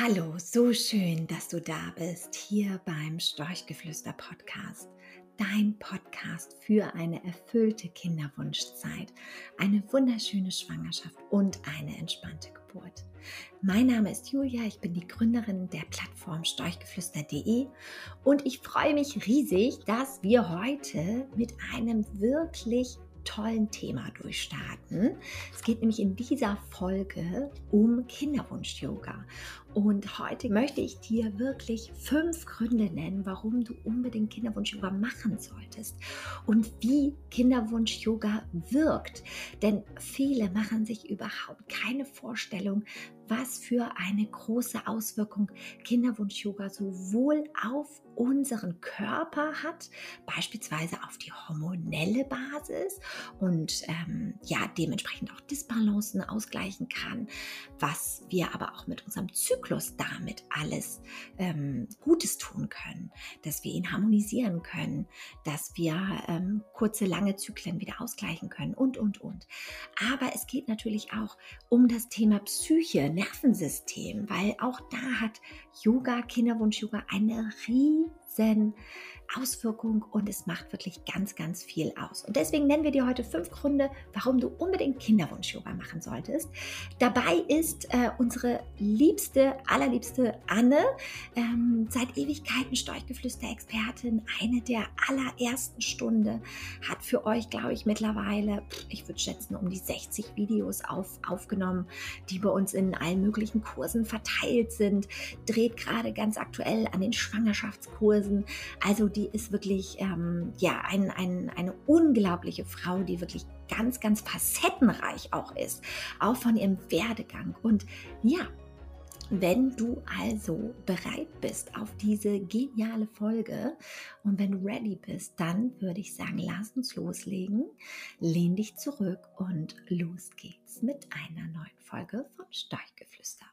Hallo, so schön, dass du da bist, hier beim Storchgeflüster Podcast. Dein Podcast für eine erfüllte Kinderwunschzeit, eine wunderschöne Schwangerschaft und eine entspannte Geburt. Mein Name ist Julia, ich bin die Gründerin der Plattform storchgeflüster.de und ich freue mich riesig, dass wir heute mit einem wirklich tollen Thema durchstarten. Es geht nämlich in dieser Folge um Kinderwunsch-Yoga. Und heute möchte ich dir wirklich fünf Gründe nennen, warum du unbedingt Kinderwunsch-Yoga machen solltest und wie Kinderwunsch-Yoga wirkt. Denn viele machen sich überhaupt keine Vorstellung, was für eine große Auswirkung Kinderwunsch-Yoga sowohl auf unseren Körper hat, beispielsweise auf die hormonelle Basis und ähm, ja, dementsprechend auch Disbalancen ausgleichen kann, was wir aber auch mit unserem Zyklus damit alles ähm, Gutes tun können, dass wir ihn harmonisieren können, dass wir ähm, kurze, lange Zyklen wieder ausgleichen können und, und, und. Aber es geht natürlich auch um das Thema Psyche, Nervensystem, weil auch da hat Yoga, Kinderwunsch-Yoga eine riesen Auswirkung und es macht wirklich ganz, ganz viel aus. Und deswegen nennen wir dir heute fünf Gründe, warum du unbedingt Kinderwunsch-Yoga machen solltest. Dabei ist äh, unsere liebste, allerliebste Anne, ähm, seit Ewigkeiten Storchgeflüster-Expertin, eine der allerersten Stunde, hat für euch, glaube ich, mittlerweile, ich würde schätzen, um die 60 Videos auf, aufgenommen, die bei uns in allen möglichen Kursen verteilt sind, dreht gerade ganz aktuell an den Schwangerschaftskursen. Also die die ist wirklich ähm, ja, ein, ein, eine unglaubliche Frau, die wirklich ganz, ganz facettenreich auch ist, auch von ihrem Werdegang. Und ja, wenn du also bereit bist auf diese geniale Folge und wenn du ready bist, dann würde ich sagen, lass uns loslegen, lehn dich zurück und los geht's mit einer neuen Folge von Steiggeflüster.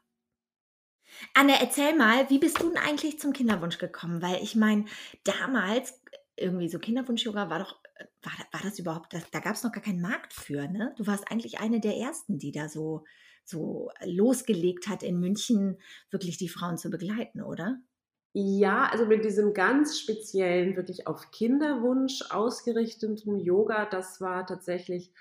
Anne, erzähl mal, wie bist du denn eigentlich zum Kinderwunsch gekommen? Weil ich meine, damals irgendwie so Kinderwunsch-Yoga war doch, äh, war, war das überhaupt, da, da gab es noch gar keinen Markt für, ne? Du warst eigentlich eine der ersten, die da so, so losgelegt hat, in München wirklich die Frauen zu begleiten, oder? Ja, also mit diesem ganz speziellen, wirklich auf Kinderwunsch ausgerichteten Yoga, das war tatsächlich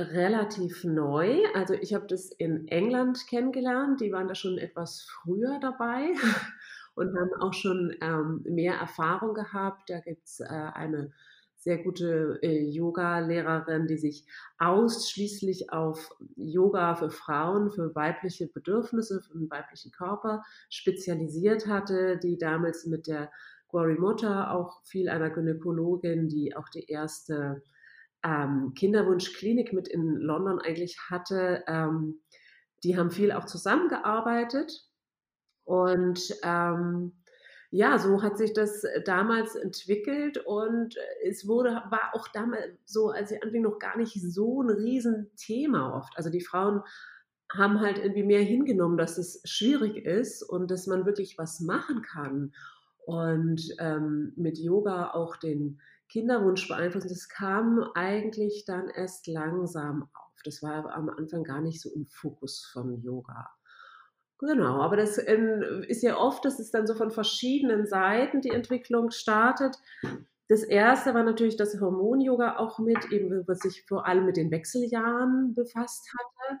relativ neu. Also ich habe das in England kennengelernt. Die waren da schon etwas früher dabei und haben auch schon ähm, mehr Erfahrung gehabt. Da gibt es äh, eine sehr gute äh, Yoga-Lehrerin, die sich ausschließlich auf Yoga für Frauen, für weibliche Bedürfnisse, für den weiblichen Körper spezialisiert hatte, die damals mit der Gwari Motta, auch viel einer Gynäkologin, die auch die erste ähm, Kinderwunschklinik mit in London eigentlich hatte, ähm, die haben viel auch zusammengearbeitet. Und ähm, ja, so hat sich das damals entwickelt und es wurde, war auch damals so, als sie anfing, noch gar nicht so ein Riesenthema oft. Also die Frauen haben halt irgendwie mehr hingenommen, dass es schwierig ist und dass man wirklich was machen kann. Und ähm, mit Yoga auch den Kinderwunsch beeinflussen. Das kam eigentlich dann erst langsam auf. Das war am Anfang gar nicht so im Fokus vom Yoga. Genau, aber das ähm, ist ja oft, dass es dann so von verschiedenen Seiten die Entwicklung startet. Das erste war natürlich das Hormon-Yoga auch mit, eben was sich vor allem mit den Wechseljahren befasst hatte.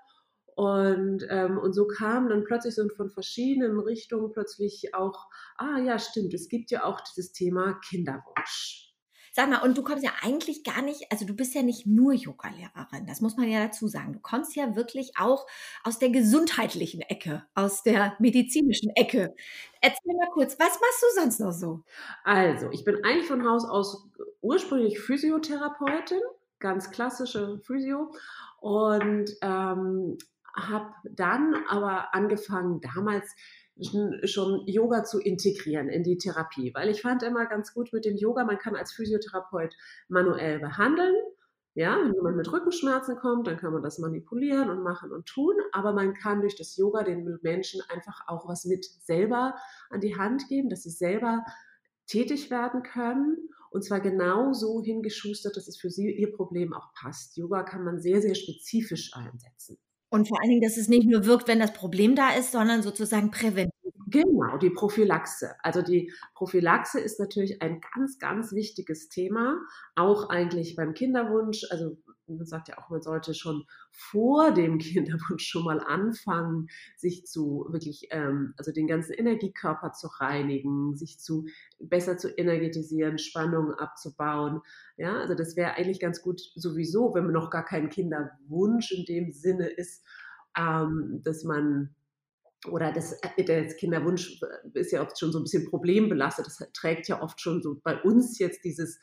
Und, ähm, und so kam dann plötzlich so von verschiedenen Richtungen plötzlich auch, ah ja, stimmt, es gibt ja auch dieses Thema Kinderwunsch. Sag mal, und du kommst ja eigentlich gar nicht, also du bist ja nicht nur Yoga-Lehrerin, das muss man ja dazu sagen. Du kommst ja wirklich auch aus der gesundheitlichen Ecke, aus der medizinischen Ecke. Erzähl mal kurz, was machst du sonst noch so? Also, ich bin eigentlich von Haus aus ursprünglich Physiotherapeutin, ganz klassische Physio und ähm, habe dann aber angefangen, damals schon Yoga zu integrieren in die Therapie, weil ich fand immer ganz gut mit dem Yoga, man kann als Physiotherapeut manuell behandeln. Ja, wenn jemand mit Rückenschmerzen kommt, dann kann man das manipulieren und machen und tun, aber man kann durch das Yoga den Menschen einfach auch was mit selber an die Hand geben, dass sie selber tätig werden können und zwar genau so hingeschustert, dass es für sie ihr Problem auch passt. Yoga kann man sehr, sehr spezifisch einsetzen. Und vor allen Dingen, dass es nicht nur wirkt, wenn das Problem da ist, sondern sozusagen präventiv Genau, die Prophylaxe. Also die Prophylaxe ist natürlich ein ganz, ganz wichtiges Thema, auch eigentlich beim Kinderwunsch. Also man sagt ja auch, man sollte schon vor dem Kinderwunsch schon mal anfangen, sich zu wirklich, ähm, also den ganzen Energiekörper zu reinigen, sich zu besser zu energetisieren, Spannungen abzubauen. Ja, also das wäre eigentlich ganz gut sowieso, wenn man noch gar kein Kinderwunsch in dem Sinne ist, ähm, dass man oder das, äh, das Kinderwunsch ist ja oft schon so ein bisschen problembelastet. Das trägt ja oft schon so bei uns jetzt dieses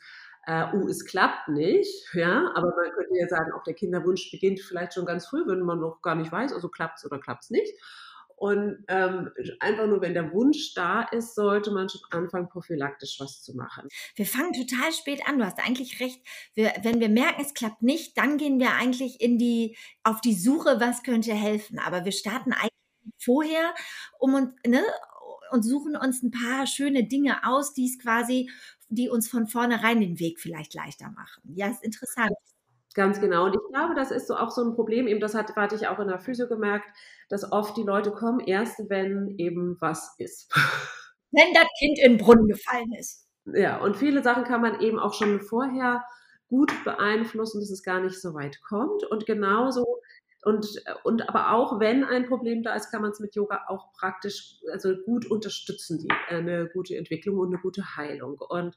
äh, uh, es klappt nicht, ja, aber man könnte ja sagen, auch der Kinderwunsch beginnt vielleicht schon ganz früh, wenn man noch gar nicht weiß, also klappt es oder klappt es nicht. Und ähm, einfach nur, wenn der Wunsch da ist, sollte man schon anfangen, prophylaktisch was zu machen. Wir fangen total spät an. Du hast eigentlich recht. Wir, wenn wir merken, es klappt nicht, dann gehen wir eigentlich in die, auf die Suche, was könnte helfen. Aber wir starten eigentlich vorher um uns, ne, und suchen uns ein paar schöne Dinge aus, die es quasi die uns von vornherein den Weg vielleicht leichter machen. Ja, ist interessant. Ganz genau. Und ich glaube, das ist so auch so ein Problem, eben das hat, hatte ich auch in der Physio gemerkt, dass oft die Leute kommen, erst wenn eben was ist. Wenn das Kind in den Brunnen gefallen ist. Ja, und viele Sachen kann man eben auch schon vorher gut beeinflussen, dass es gar nicht so weit kommt. Und genauso und, und aber auch wenn ein Problem da ist, kann man es mit Yoga auch praktisch, also gut unterstützen, die, eine gute Entwicklung und eine gute Heilung. Und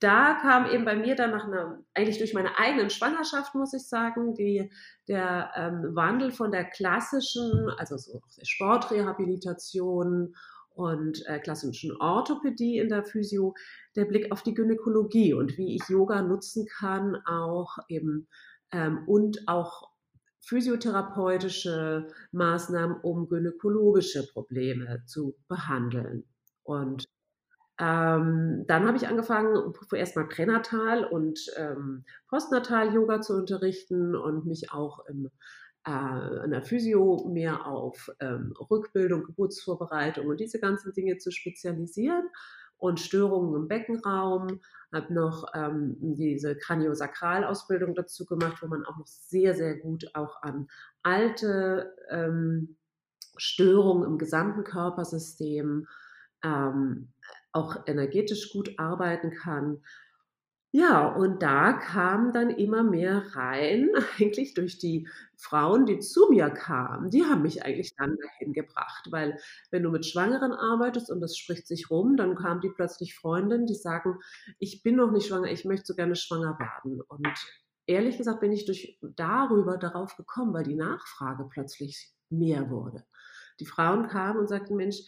da kam eben bei mir dann nach einer, eigentlich durch meine eigenen Schwangerschaft, muss ich sagen, die, der ähm, Wandel von der klassischen, also so Sportrehabilitation und äh, klassischen Orthopädie in der Physio, der Blick auf die Gynäkologie und wie ich Yoga nutzen kann, auch eben ähm, und auch physiotherapeutische Maßnahmen, um gynäkologische Probleme zu behandeln. Und ähm, dann habe ich angefangen, erstmal pränatal und ähm, postnatal Yoga zu unterrichten und mich auch im, äh, an der Physio mehr auf ähm, Rückbildung, Geburtsvorbereitung und diese ganzen Dinge zu spezialisieren und Störungen im Beckenraum, habe noch ähm, diese Kraniosakralausbildung dazu gemacht, wo man auch noch sehr, sehr gut auch an alte ähm, Störungen im gesamten Körpersystem ähm, auch energetisch gut arbeiten kann. Ja, und da kam dann immer mehr rein, eigentlich durch die Frauen, die zu mir kamen. Die haben mich eigentlich dann dahin gebracht, weil wenn du mit Schwangeren arbeitest und das spricht sich rum, dann kamen die plötzlich Freundinnen, die sagen, ich bin noch nicht schwanger, ich möchte so gerne schwanger werden. Und ehrlich gesagt bin ich durch darüber darauf gekommen, weil die Nachfrage plötzlich mehr wurde. Die Frauen kamen und sagten, Mensch,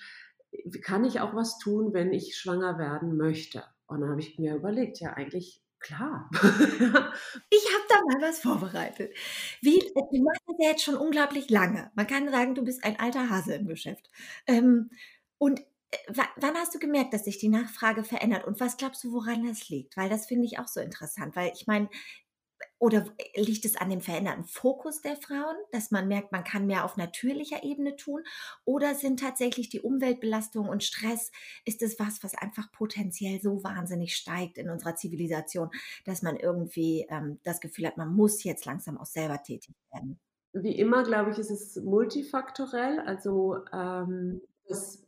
kann ich auch was tun, wenn ich schwanger werden möchte? Und dann habe ich mir überlegt, ja, eigentlich klar. ich habe da mal was vorbereitet. Wie, äh, du machst das ja jetzt schon unglaublich lange. Man kann sagen, du bist ein alter Hase im Geschäft. Ähm, und äh, wann hast du gemerkt, dass sich die Nachfrage verändert? Und was glaubst du, woran das liegt? Weil das finde ich auch so interessant. Weil ich meine, oder liegt es an dem veränderten Fokus der Frauen, dass man merkt, man kann mehr auf natürlicher Ebene tun? Oder sind tatsächlich die Umweltbelastung und Stress, ist es was, was einfach potenziell so wahnsinnig steigt in unserer Zivilisation, dass man irgendwie ähm, das Gefühl hat, man muss jetzt langsam auch selber tätig werden? Wie immer, glaube ich, ist es multifaktorell. Also ähm, das,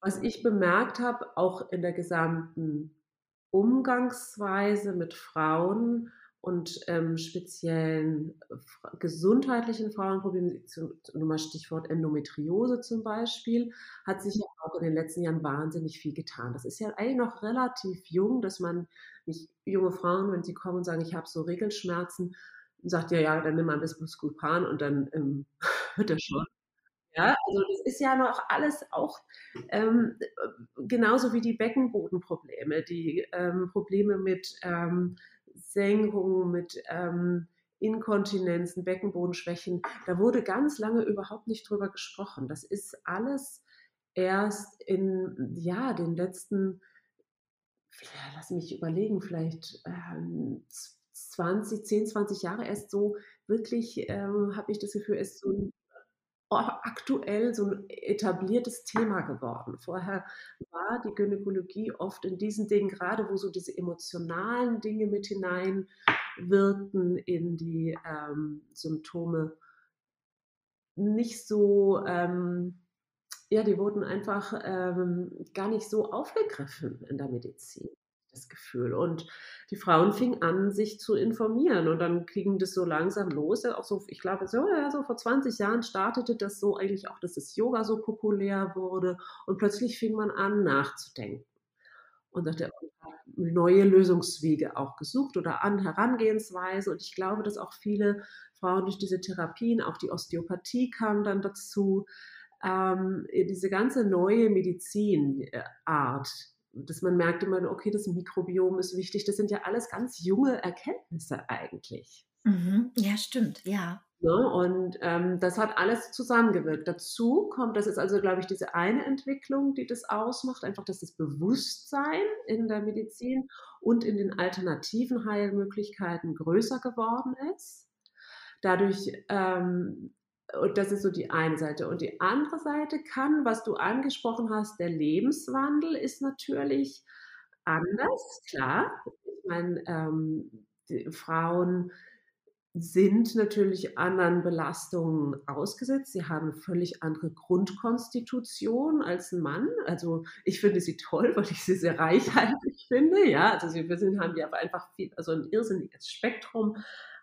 was ich bemerkt habe, auch in der gesamten Umgangsweise mit Frauen, und ähm, speziellen gesundheitlichen Frauenproblemen, zum, Stichwort Endometriose zum Beispiel, hat sich ja auch in den letzten Jahren wahnsinnig viel getan. Das ist ja eigentlich noch relativ jung, dass man nicht junge Frauen, wenn sie kommen und sagen, ich habe so Regelschmerzen, sagt ja, ja, dann nimm mal ein bisschen Buscopan und dann ähm, wird er schon. Ja, also das ist ja noch alles auch ähm, genauso wie die Beckenbodenprobleme, die ähm, Probleme mit ähm, Senkungen, mit ähm, Inkontinenzen, Beckenbodenschwächen. Da wurde ganz lange überhaupt nicht drüber gesprochen. Das ist alles erst in ja, den letzten, lass mich überlegen, vielleicht ähm, 20, 10, 20 Jahre erst so wirklich, ähm, habe ich das Gefühl, ist so ein aktuell so ein etabliertes Thema geworden. Vorher war die Gynäkologie oft in diesen Dingen, gerade wo so diese emotionalen Dinge mit hineinwirkten in die ähm, Symptome, nicht so, ähm, ja, die wurden einfach, ähm, gar nicht so aufgegriffen in der Medizin, das Gefühl. Und die Frauen fingen an, sich zu informieren und dann ging das so langsam los. Auch so, ich glaube, so, ja, so vor 20 Jahren startete das so eigentlich auch, dass das Yoga so populär wurde und plötzlich fing man an, nachzudenken. Und hat neue Lösungswege auch gesucht oder an Herangehensweise. Und ich glaube, dass auch viele Frauen durch diese Therapien, auch die Osteopathie kam dann dazu, ähm, diese ganze neue Medizinart, dass man merkt immer, okay, das Mikrobiom ist wichtig. Das sind ja alles ganz junge Erkenntnisse eigentlich. Mhm. Ja, stimmt, ja. Ne? Und ähm, das hat alles zusammengewirkt. Dazu kommt, das ist also, glaube ich, diese eine Entwicklung, die das ausmacht, einfach, dass das Bewusstsein in der Medizin und in den alternativen Heilmöglichkeiten größer geworden ist. Dadurch ähm, und das ist so die eine Seite. Und die andere Seite kann, was du angesprochen hast, der Lebenswandel ist natürlich anders, klar. Ich meine, ähm, Frauen sind natürlich anderen Belastungen ausgesetzt. Sie haben völlig andere Grundkonstitution als ein Mann. Also ich finde sie toll, weil ich sie sehr reichhaltig finde. Ja, also sie haben ja einfach viel, also ein irrsinniges Spektrum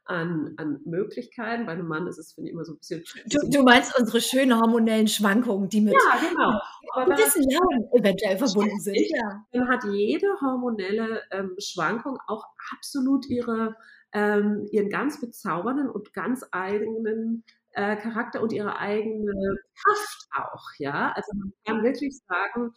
an, an Möglichkeiten. Bei einem Mann ist es, finde ich, immer so ein bisschen. Du, du meinst unsere schönen hormonellen Schwankungen, die mit ja, genau. gewissen Jahren eventuell verbunden sind. Ja. Dann hat jede hormonelle ähm, Schwankung auch absolut ihre, ähm, ihren ganz bezaubernden und ganz eigenen äh, Charakter und ihre eigene Kraft auch. Ja, also man kann wirklich sagen,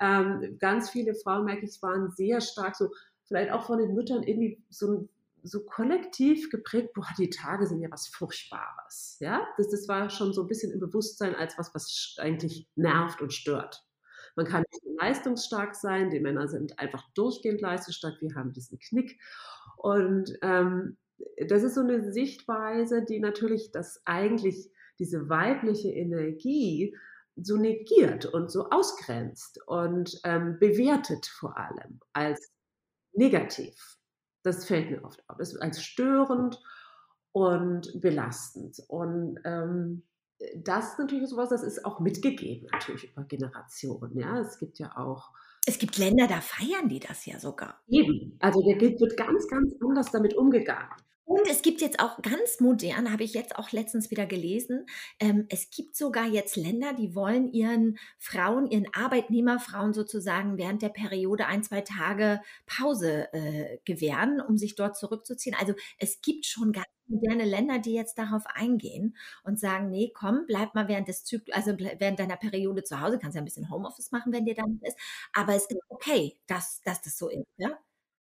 ähm, ganz viele Frauen, merke ich, waren sehr stark so, vielleicht auch von den Müttern irgendwie so ein so kollektiv geprägt, boah, die Tage sind ja was Furchtbares. Ja, das, das war schon so ein bisschen im Bewusstsein als was, was eigentlich nervt und stört. Man kann nicht leistungsstark sein, die Männer sind einfach durchgehend leistungsstark, wir haben diesen Knick. Und ähm, das ist so eine Sichtweise, die natürlich das eigentlich diese weibliche Energie so negiert und so ausgrenzt und ähm, bewertet vor allem als negativ. Das fällt mir oft auf. Das ist als störend und belastend. Und ähm, das ist natürlich sowas, das ist auch mitgegeben, natürlich über Generationen. Ja, es gibt ja auch. Es gibt Länder, da feiern die das ja sogar. Eben. Also da wird ganz, ganz anders damit umgegangen. Und es gibt jetzt auch ganz modern, habe ich jetzt auch letztens wieder gelesen, ähm, es gibt sogar jetzt Länder, die wollen ihren Frauen, ihren Arbeitnehmerfrauen sozusagen während der Periode ein, zwei Tage Pause äh, gewähren, um sich dort zurückzuziehen. Also es gibt schon ganz moderne Länder, die jetzt darauf eingehen und sagen, nee, komm, bleib mal während des Zyklus, also während deiner Periode zu Hause, kannst ja ein bisschen Homeoffice machen, wenn dir dann ist, aber es ist okay, dass, dass das so ist, ja.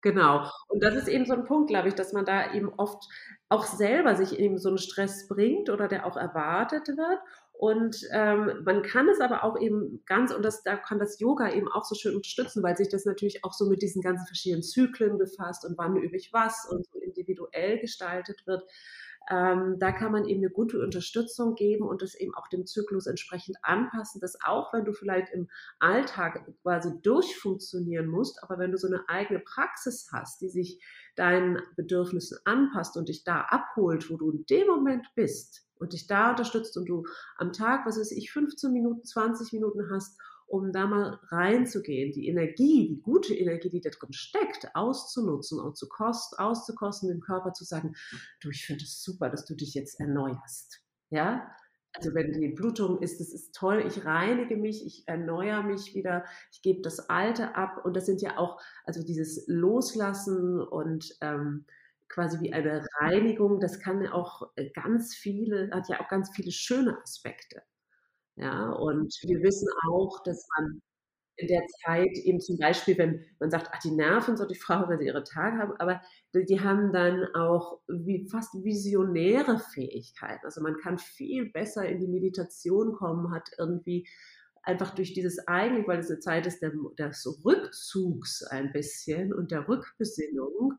Genau. Und das ist eben so ein Punkt, glaube ich, dass man da eben oft auch selber sich eben so einen Stress bringt oder der auch erwartet wird. Und ähm, man kann es aber auch eben ganz, und das, da kann das Yoga eben auch so schön unterstützen, weil sich das natürlich auch so mit diesen ganzen verschiedenen Zyklen befasst und wann übe ich was und so individuell gestaltet wird. Ähm, da kann man eben eine gute Unterstützung geben und das eben auch dem Zyklus entsprechend anpassen, dass auch wenn du vielleicht im Alltag quasi durchfunktionieren musst, aber wenn du so eine eigene Praxis hast, die sich deinen Bedürfnissen anpasst und dich da abholt, wo du in dem Moment bist und dich da unterstützt und du am Tag, was weiß ich, 15 Minuten, 20 Minuten hast, um da mal reinzugehen, die Energie, die gute Energie, die da drin steckt, auszunutzen und zu kost, auszukosten, dem Körper zu sagen, du, ich finde es super, dass du dich jetzt erneuerst. Ja, also wenn die Blutung ist, das ist toll, ich reinige mich, ich erneuere mich wieder, ich gebe das Alte ab und das sind ja auch, also dieses Loslassen und ähm, quasi wie eine Reinigung, das kann ja auch äh, ganz viele, hat ja auch ganz viele schöne Aspekte. Ja, und wir wissen auch, dass man in der Zeit eben zum Beispiel, wenn man sagt, ach, die Nerven so die Frau, weil sie ihre Tage haben, aber die, die haben dann auch wie fast visionäre Fähigkeiten. Also man kann viel besser in die Meditation kommen, hat irgendwie einfach durch dieses eigentlich, weil es eine Zeit ist der, des Rückzugs ein bisschen und der Rückbesinnung,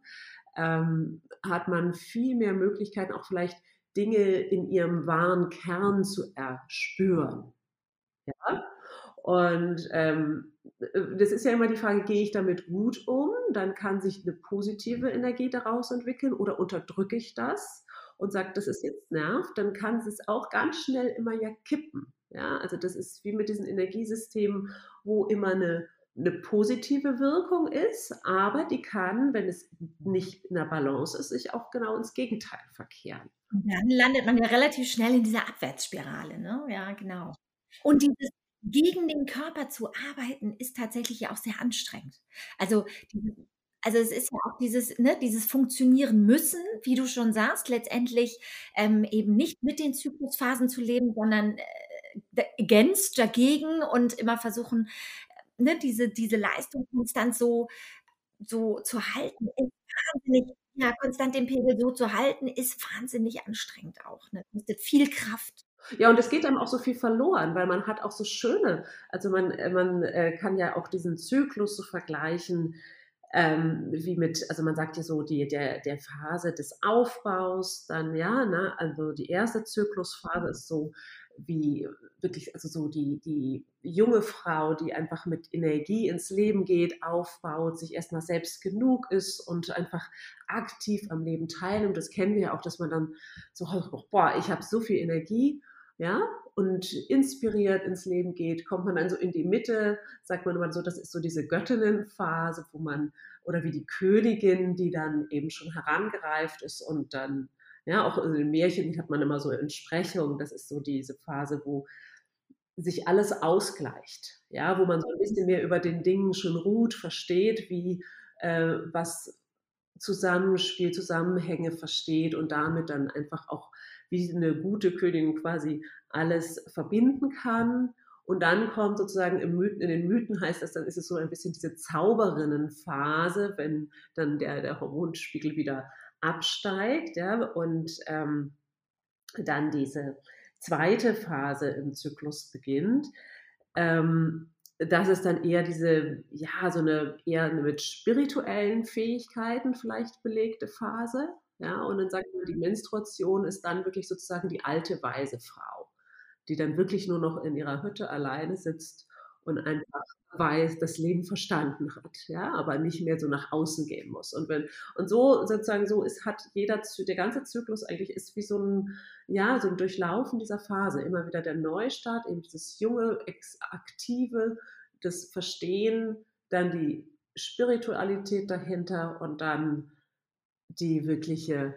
ähm, hat man viel mehr Möglichkeiten, auch vielleicht Dinge in ihrem wahren Kern zu erspüren. Ja? Und ähm, das ist ja immer die Frage, gehe ich damit gut um? Dann kann sich eine positive Energie daraus entwickeln oder unterdrücke ich das und sage, das ist jetzt nervt, dann kann es auch ganz schnell immer ja kippen. Ja, also das ist wie mit diesen Energiesystemen, wo immer eine, eine positive Wirkung ist, aber die kann, wenn es nicht in der Balance ist, sich auch genau ins Gegenteil verkehren. Und dann landet man ja relativ schnell in dieser Abwärtsspirale, ne? Ja, genau. Und dieses gegen den Körper zu arbeiten, ist tatsächlich ja auch sehr anstrengend. Also, also es ist ja auch dieses, ne, dieses Funktionieren müssen, wie du schon sagst, letztendlich ähm, eben nicht mit den Zyklusphasen zu leben, sondern äh, against, dagegen und immer versuchen, ne, diese, diese Leistung konstant so, so zu halten, ist wahnsinnig, ja, konstant den Pegel so zu halten, ist wahnsinnig anstrengend auch. Ne? Kostet viel Kraft. Ja, und es geht einem auch so viel verloren, weil man hat auch so schöne, also man, äh, man äh, kann ja auch diesen Zyklus so vergleichen, ähm, wie mit, also man sagt ja so, die, der, der Phase des Aufbaus, dann ja, ne, also die erste Zyklusphase ist so wie wirklich, also so die, die junge Frau, die einfach mit Energie ins Leben geht, aufbaut, sich erstmal selbst genug ist und einfach aktiv am Leben teilnimmt. Das kennen wir ja auch, dass man dann so, boah, ich habe so viel Energie ja, und inspiriert ins Leben geht, kommt man dann so in die Mitte, sagt man immer so, das ist so diese Göttinnenphase, wo man, oder wie die Königin, die dann eben schon herangereift ist und dann, ja, auch in den Märchen hat man immer so Entsprechung, das ist so diese Phase, wo sich alles ausgleicht, ja, wo man so ein bisschen mehr über den Dingen schon ruht, versteht, wie äh, was Zusammenspiel, Zusammenhänge versteht und damit dann einfach auch wie eine gute Königin quasi alles verbinden kann. Und dann kommt sozusagen Mythen, in den Mythen heißt das, dann ist es so ein bisschen diese Zauberinnenphase, wenn dann der, der Hormonspiegel wieder absteigt, ja, und ähm, dann diese zweite Phase im Zyklus beginnt. Ähm, das ist dann eher diese, ja, so eine eher mit spirituellen Fähigkeiten vielleicht belegte Phase. Ja, und dann sagt man, die Menstruation ist dann wirklich sozusagen die alte weise Frau, die dann wirklich nur noch in ihrer Hütte alleine sitzt und einfach weiß, das Leben verstanden hat, ja, aber nicht mehr so nach außen gehen muss. Und wenn, und so sozusagen so ist, hat jeder, der ganze Zyklus eigentlich ist wie so ein, ja, so ein Durchlaufen dieser Phase. Immer wieder der Neustart, eben dieses junge, aktive, das Verstehen, dann die Spiritualität dahinter und dann die wirkliche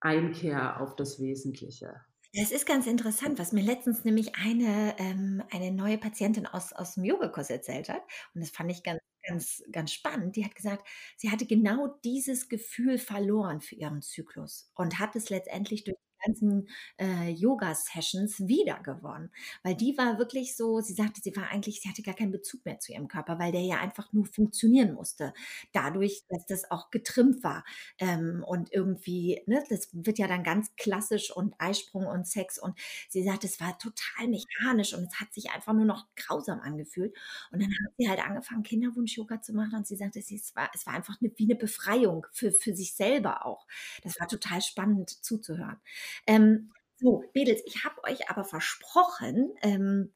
Einkehr auf das Wesentliche. Das ist ganz interessant, was mir letztens nämlich eine, ähm, eine neue Patientin aus, aus dem Yogakurs erzählt hat. Und das fand ich ganz, ganz, ganz spannend. Die hat gesagt, sie hatte genau dieses Gefühl verloren für ihren Zyklus und hat es letztendlich durch ganzen äh, Yoga-Sessions wiedergewonnen. Weil die war wirklich so, sie sagte, sie war eigentlich, sie hatte gar keinen Bezug mehr zu ihrem Körper, weil der ja einfach nur funktionieren musste. Dadurch, dass das auch getrimmt war. Ähm, und irgendwie, ne, das wird ja dann ganz klassisch und Eisprung und Sex. Und sie sagt, es war total mechanisch und es hat sich einfach nur noch grausam angefühlt. Und dann hat sie halt angefangen, Kinderwunsch-Yoga zu machen und sie sagte, es war, es war einfach eine, wie eine Befreiung für, für sich selber auch. Das war total spannend zuzuhören. Ähm, so, Mädels, ich habe euch aber versprochen, ähm,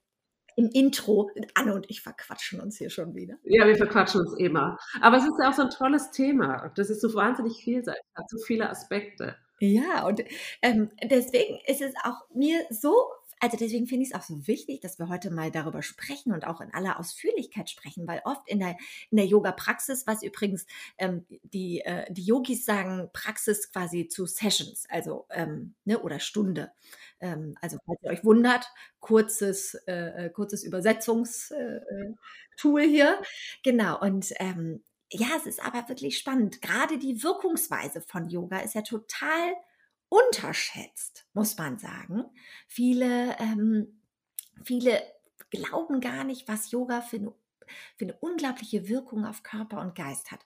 im Intro, Anne und ich verquatschen uns hier schon wieder. Ja, wir verquatschen uns immer. Aber es ist ja auch so ein tolles Thema. Das ist so wahnsinnig vielseitig, hat so viele Aspekte. Ja, und ähm, deswegen ist es auch mir so also deswegen finde ich es auch so wichtig, dass wir heute mal darüber sprechen und auch in aller Ausführlichkeit sprechen, weil oft in der, in der Yoga-Praxis, was übrigens ähm, die, äh, die Yogis sagen, Praxis quasi zu Sessions, also ähm, ne, oder Stunde. Ähm, also falls ihr euch wundert, kurzes, äh, äh kurzes Übersetzungstool äh, hier. Genau, und ähm, ja, es ist aber wirklich spannend. Gerade die Wirkungsweise von Yoga ist ja total unterschätzt, muss man sagen. Viele, ähm, viele glauben gar nicht, was Yoga für eine, für eine unglaubliche Wirkung auf Körper und Geist hat.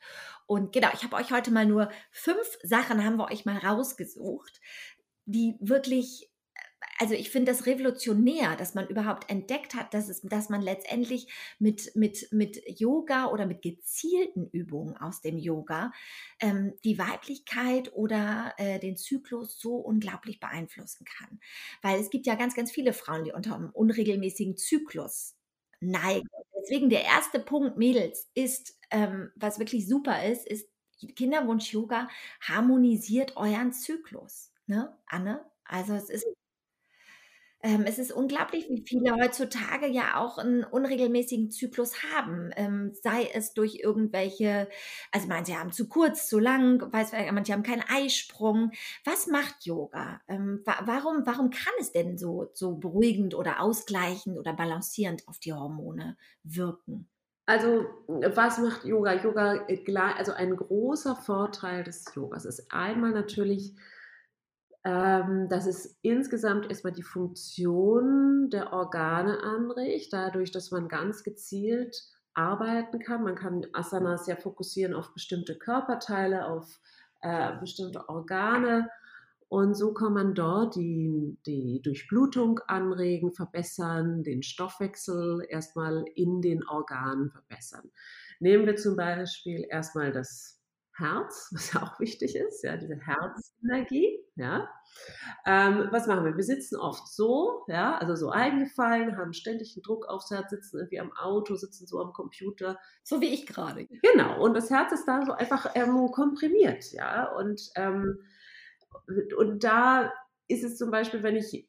Und genau, ich habe euch heute mal nur fünf Sachen, haben wir euch mal rausgesucht, die wirklich also ich finde das revolutionär, dass man überhaupt entdeckt hat, dass, es, dass man letztendlich mit, mit, mit Yoga oder mit gezielten Übungen aus dem Yoga ähm, die Weiblichkeit oder äh, den Zyklus so unglaublich beeinflussen kann. Weil es gibt ja ganz, ganz viele Frauen, die unter einem unregelmäßigen Zyklus neigen. Deswegen der erste Punkt, Mädels, ist, ähm, was wirklich super ist, ist Kinderwunsch-Yoga harmonisiert euren Zyklus. Ne, Anne? Also es ist Ähm, es ist unglaublich, wie viele heutzutage ja auch einen unregelmäßigen Zyklus haben. Ähm, sei es durch irgendwelche, also manche haben zu kurz, zu lang, weiß, manche haben keinen Eisprung. Was macht Yoga? Ähm, wa warum, warum kann es denn so, so beruhigend oder ausgleichend oder balancierend auf die Hormone wirken? Also, was macht Yoga? Yoga, äh, also ein großer Vorteil des Yogas ist einmal natürlich ähm, dass es insgesamt erstmal die Funktion der Organe anregt, dadurch, dass man ganz gezielt arbeiten kann. Man kann Asanas ja fokussieren auf bestimmte Körperteile, auf äh, bestimmte Organe. Und so kann man dort die, die Durchblutung anregen, verbessern, den Stoffwechsel erstmal in den Organen verbessern. Nehmen wir zum Beispiel erstmal das Herz, was ja auch wichtig ist, ja, diese Herzenergie, ja. Ähm, was machen wir? Wir sitzen oft so, ja, also so eingefallen, haben ständig einen Druck aufs Herz, sitzen irgendwie am Auto, sitzen so am Computer. So wie ich gerade. Genau, und das Herz ist da so einfach ähm, komprimiert, ja, und, ähm, und da ist es zum Beispiel, wenn ich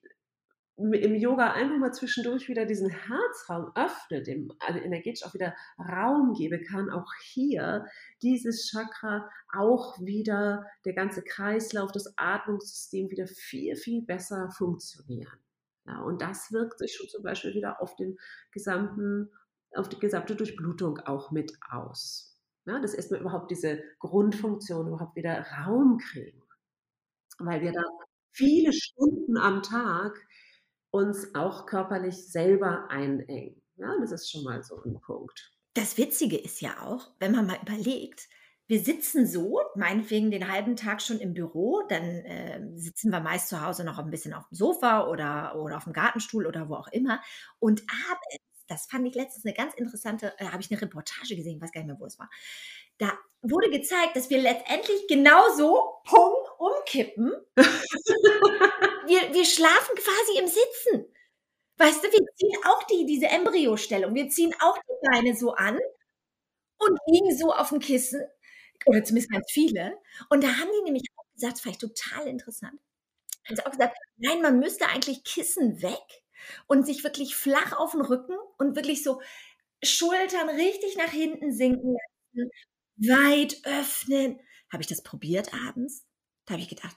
im Yoga einfach mal zwischendurch wieder diesen Herzraum öffne, dem also energetisch auch wieder Raum gebe, kann auch hier dieses Chakra auch wieder, der ganze Kreislauf, das Atmungssystem wieder viel, viel besser funktionieren. Ja, und das wirkt sich schon zum Beispiel wieder auf den gesamten, auf die gesamte Durchblutung auch mit aus. Ja, dass erstmal überhaupt diese Grundfunktion überhaupt wieder Raum kriegen. Weil wir da viele Stunden am Tag uns auch körperlich selber einengen. Ja, das ist schon mal so ein Punkt. Das Witzige ist ja auch, wenn man mal überlegt, wir sitzen so, meinetwegen den halben Tag schon im Büro, dann äh, sitzen wir meist zu Hause noch ein bisschen auf dem Sofa oder, oder auf dem Gartenstuhl oder wo auch immer. Und abends, das fand ich letztens eine ganz interessante, äh, habe ich eine Reportage gesehen, weiß gar nicht mehr, wo es war. Da wurde gezeigt, dass wir letztendlich genauso Pum umkippen. wir, wir schlafen quasi im Sitzen. Weißt du, wir ziehen auch die, diese Embryostellung. Wir ziehen auch die Beine so an und liegen so auf dem Kissen. Oder zumindest ganz viele. Und da haben die nämlich auch gesagt, ich total interessant. Haben sie auch gesagt, nein, man müsste eigentlich Kissen weg und sich wirklich flach auf den Rücken und wirklich so Schultern richtig nach hinten sinken lassen, weit öffnen. Habe ich das probiert abends? Da habe ich gedacht,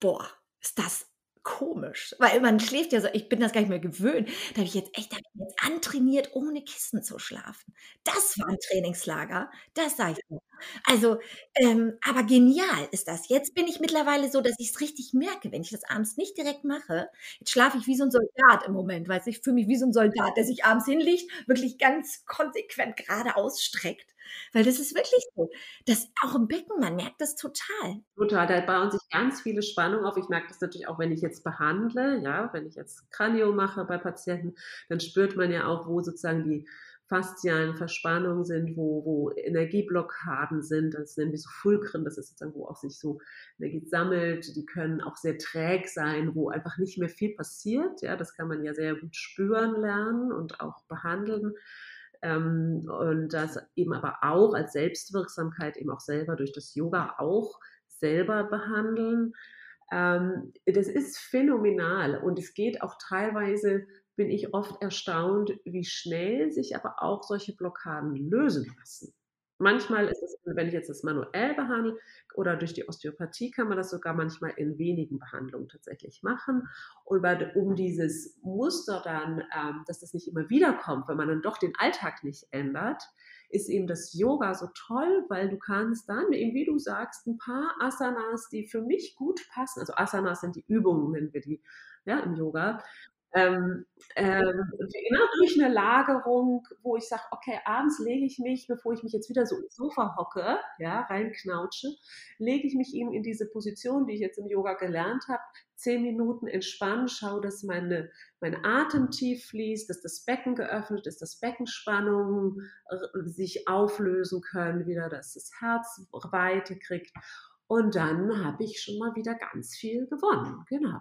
boah, ist das komisch, weil man schläft ja so, ich bin das gar nicht mehr gewöhnt. Da habe ich jetzt echt ich jetzt antrainiert, ohne Kissen zu schlafen. Das war ein Trainingslager, das sage ich dir. Also, ähm, aber genial ist das. Jetzt bin ich mittlerweile so, dass ich es richtig merke, wenn ich das abends nicht direkt mache. Jetzt schlafe ich wie so ein Soldat im Moment, weil ich fühle mich wie so ein Soldat, der sich abends hinlegt, wirklich ganz konsequent gerade ausstreckt. Weil das ist wirklich so. Das auch im Becken, man merkt das total. Total, da bauen sich ganz viele Spannungen auf. Ich merke das natürlich auch, wenn ich jetzt behandle, ja, wenn ich jetzt Kranio mache bei Patienten, dann spürt man ja auch, wo sozusagen die faszialen Verspannungen sind, wo, wo Energieblockaden sind, das nennen wir so Fulkren, das ist sozusagen, wo auch sich so Energie sammelt, die können auch sehr träg sein, wo einfach nicht mehr viel passiert, ja, das kann man ja sehr gut spüren lernen und auch behandeln. Ähm, und das eben aber auch als Selbstwirksamkeit eben auch selber durch das Yoga auch selber behandeln. Ähm, das ist phänomenal und es geht auch teilweise, bin ich oft erstaunt, wie schnell sich aber auch solche Blockaden lösen lassen. Manchmal ist es, wenn ich jetzt das manuell behandle oder durch die Osteopathie, kann man das sogar manchmal in wenigen Behandlungen tatsächlich machen. Und um dieses Muster dann, ähm, dass das nicht immer wiederkommt, wenn man dann doch den Alltag nicht ändert, ist eben das Yoga so toll, weil du kannst dann, eben wie du sagst, ein paar Asanas, die für mich gut passen, also Asanas sind die Übungen, nennen wir die ja, im Yoga, ähm, ähm, genau durch eine Lagerung, wo ich sage, okay, abends lege ich mich, bevor ich mich jetzt wieder so ins Sofa hocke, ja, reinknautsche, lege ich mich eben in diese Position, die ich jetzt im Yoga gelernt habe, zehn Minuten entspannen, schaue, dass meine, mein Atem tief fließt, dass das Becken geöffnet ist, dass Beckenspannungen sich auflösen können, wieder, dass das Herz Weite kriegt. Und dann habe ich schon mal wieder ganz viel gewonnen. Genau.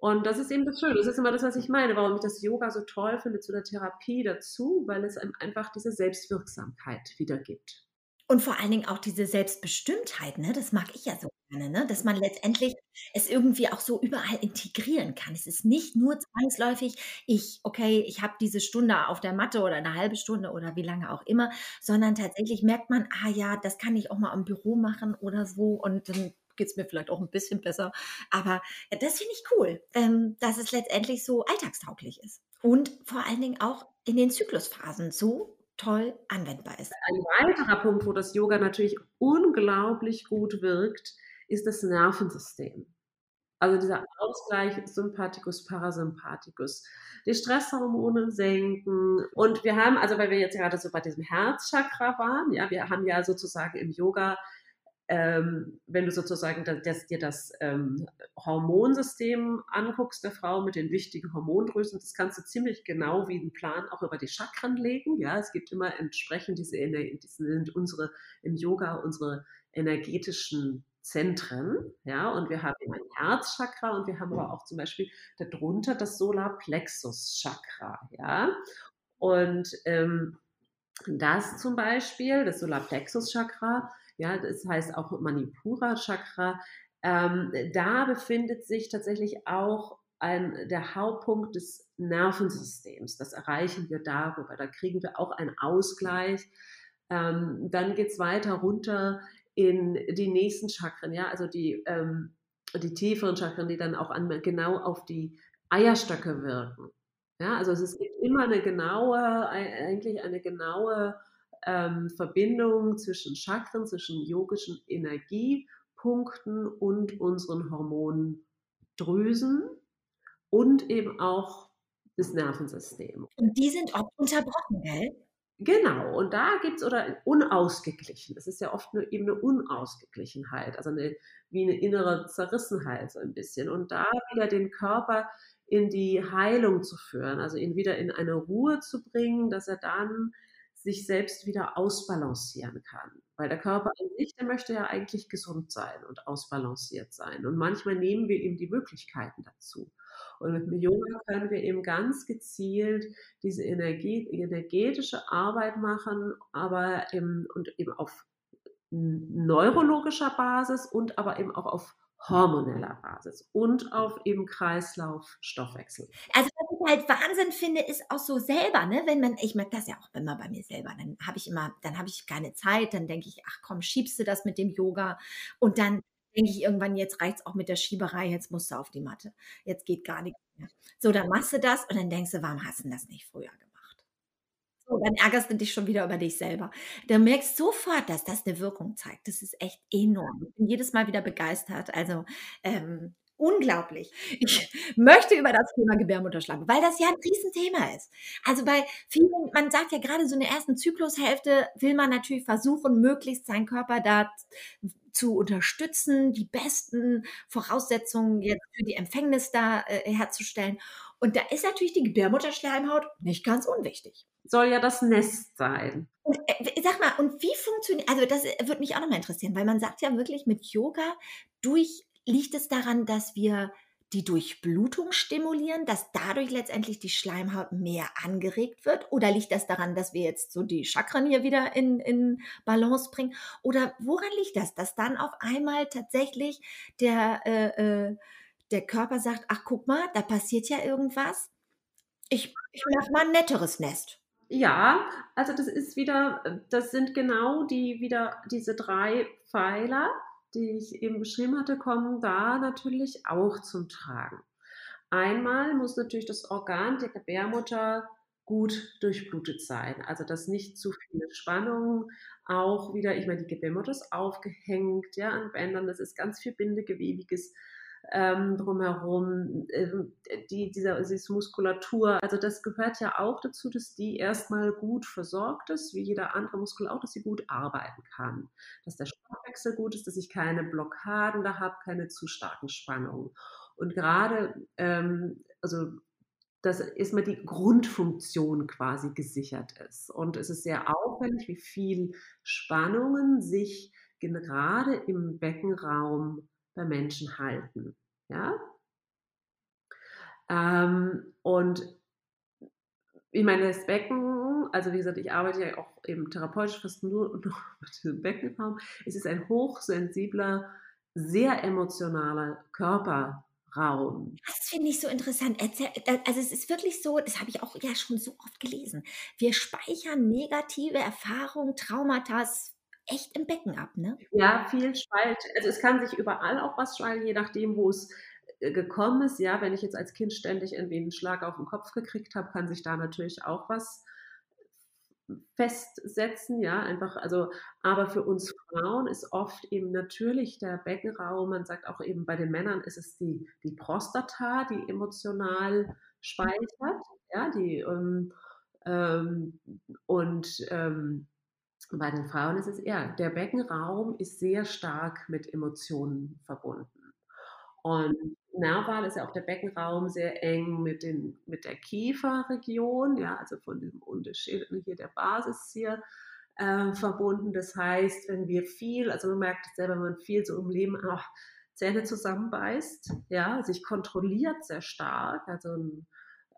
Und das ist eben das Schöne. Das ist immer das, was ich meine, warum ich das Yoga so toll finde zu der Therapie dazu, weil es einem einfach diese Selbstwirksamkeit wiedergibt. Und vor allen Dingen auch diese Selbstbestimmtheit, ne? Das mag ich ja so gerne, ne? Dass man letztendlich es irgendwie auch so überall integrieren kann. Es ist nicht nur zwangsläufig, ich okay, ich habe diese Stunde auf der Matte oder 'ne halbe Stunde oder wie lange auch immer, sondern tatsächlich merkt man: „Ah ja, das kann ich auch mal im Büro machen oder so und dann geht's mir vielleicht auch 'n bisschen besser.“ Aber, das finde ich cool, ähm, dass es letztendlich so alltagstauglich ist und vor allen Dingen auch in den Zyklusphasen so toll anwendbar ist. Ein weiterer Punkt, wo das Yoga natürlich unglaublich gut wirkt, ist das Nervensystem. Also, dieser Ausgleich Sympathikus, Parasympathikus, die Stresshormone senken und wir haben also, weil wir jetzt gerade so bei diesem Herzchakra waren, ja, wir haben ja sozusagen im Yoga ähm, wenn du sozusagen da, das, dir das ähm, Hormonsystem anguckst der Frau mit den wichtigen Hormondrüsen, das kannst du ziemlich genau wie einen Plan auch über die Chakren legen. Ja, es gibt immer entsprechend diese, diese sind unsere im Yoga unsere energetischen Zentren, ja, und wir haben ein Herzchakra und wir haben aber auch zum Beispiel darunter das Solarplexus-Chakra, ja, und ähm, das zum Beispiel, das Solarplexus-Chakra, ja, das heißt auch Manipura Chakra. Ähm, da befindet sich tatsächlich auch ein, der Hauptpunkt des Nervensystems. Das erreichen wir darüber. Da kriegen wir auch einen Ausgleich. Ähm, dann geht es weiter runter in die nächsten Chakren, ja, also die, ähm, die tieferen Chakren, die dann auch an, genau auf die Eierstöcke wirken. Ja, also es gibt immer eine genaue, eigentlich eine genaue ähm, Verbindung zwischen Chakren, zwischen yogischen Energiepunkten und unseren Hormondrüsen und eben auch das Nervensystem. Und die sind auch unterbrochen, gell? Genau, und da gibt es oder unausgeglichen. Es ist ja oft nur eben eine Unausgeglichenheit, also eine, wie eine innere Zerrissenheit so ein bisschen. Und da wieder den Körper in die Heilung zu führen, also ihn wieder in eine Ruhe zu bringen, dass er dann sich selbst wieder ausbalancieren kann. Weil der Körper an sich, der möchte ja eigentlich gesund sein und ausbalanciert sein. Und manchmal nehmen wir ihm die Möglichkeiten dazu. Und mit dem Yoga können wir eben ganz gezielt diese Energie, energetische Arbeit machen, aber eben, und eben auf neurologischer Basis und aber eben auch auf hormoneller Basis und auf eben Kreislauf, Stoffwechsel. Also halt Wahnsinn finde, ist auch so selber, ne? Wenn man, ich merke das ja auch immer bei mir selber, dann habe ich immer, dann habe ich keine Zeit, dann denke ich, ach komm, schiebst du das mit dem Yoga und dann denke ich irgendwann, jetzt reicht es auch mit der Schieberei, jetzt musst du auf die Matte. Jetzt geht gar nichts mehr. So, dann machst du das und dann denkst du, warum hast du das nicht früher gemacht? So, dann ärgerst du dich schon wieder über dich selber. Du merkst sofort, dass das eine Wirkung zeigt. Das ist echt enorm. Ich bin jedes Mal wieder begeistert. Also, ähm, unglaublich. Ich möchte über das Thema Gebärmutterschleim, weil das ja ein Riesenthema ist. Also, bei vielen man sagt ja gerade so in der ersten Zyklushälfte will man natürlich versuchen, möglichst seinen Körper da zu unterstützen, die besten Voraussetzungen jetzt für die Empfängnis da, äh, herzustellen. Und da ist natürlich die Gebärmutterschleimhaut nicht ganz unwichtig. Soll ja das Nest sein. Und äh, sag mal, und wie funktioniert, also das äh, würde mich auch nochmal interessieren, weil man sagt ja wirklich mit Yoga durch, liegt es daran, dass wir die Durchblutung stimulieren, dass dadurch letztendlich die Schleimhaut mehr angeregt wird? Oder liegt das daran, dass wir jetzt so die Chakren hier wieder in, in Balance bringen? Oder woran liegt das, dass dann auf einmal tatsächlich der, äh, äh der Körper sagt, ach guck mal, da passiert ja irgendwas. Ich, ich mache mal ein netteres Nest. Ja, also das ist wieder, das sind genau die wieder diese drei Pfeiler, die ich eben beschrieben hatte, kommen da natürlich auch zum Tragen. Einmal muss natürlich das Organ der Gebärmutter gut durchblutet sein, also dass nicht zu viele Spannungen auch wieder, ich meine, die Gebärmutter ist aufgehängt, ja, an Bändern, das ist ganz viel bindegewebiges ähm, drumherum, äh, die, dieser, diese Muskulatur. Also das gehört ja auch dazu, dass die erstmal gut versorgt ist, wie jeder andere Muskel auch, dass sie gut arbeiten kann. Dass der Stoffwechsel gut ist, dass ich keine Blockaden da habe, keine zu starken Spannungen. Und gerade, ähm, also dass erstmal die Grundfunktion quasi gesichert ist. Und es ist sehr auffällig, wie viel Spannungen sich gerade im Beckenraum bei Menschen halten. Ja? Ähm, und ich meine, das Becken, also wie gesagt, ich arbeite ja auch eben therapeutisch fast nur mit dem Beckenraum. Es ist ein hochsensibler, sehr emotionaler Körperraum. Das finde ich so interessant. Äh, also es ist wirklich so, das habe ich auch ja schon so oft gelesen. Wir speichern negative Erfahrungen, Traumata echt im Becken ab, ne? Ja, viel Spalt. Also es kann sich überall auch was spalten, je nachdem, wo es äh, gekommen ist. Ja, wenn ich jetzt als Kind ständig irgendwie einen Schlag auf den Kopf gekriegt habe, kann sich da natürlich auch was festsetzen, ja, einfach, also, aber für uns Frauen ist oft eben natürlich der Beckenraum, man sagt auch eben bei den Männern ist es die, die Prostata, die emotional speichert, ja, die, ähm, ähm, und ähm, bei den Frauen ist es eher, der Beckenraum ist sehr stark mit Emotionen verbunden. Und Nerval ist ja auch der Beckenraum sehr eng mit, den, mit der Kieferregion, ja, also von dem Unterschied hier der Basis hier äh, verbunden. Das heißt, wenn wir viel, also man merkt es selber, wenn man viel so im Leben auch Zähne zusammenbeißt, ja, sich kontrolliert sehr stark, also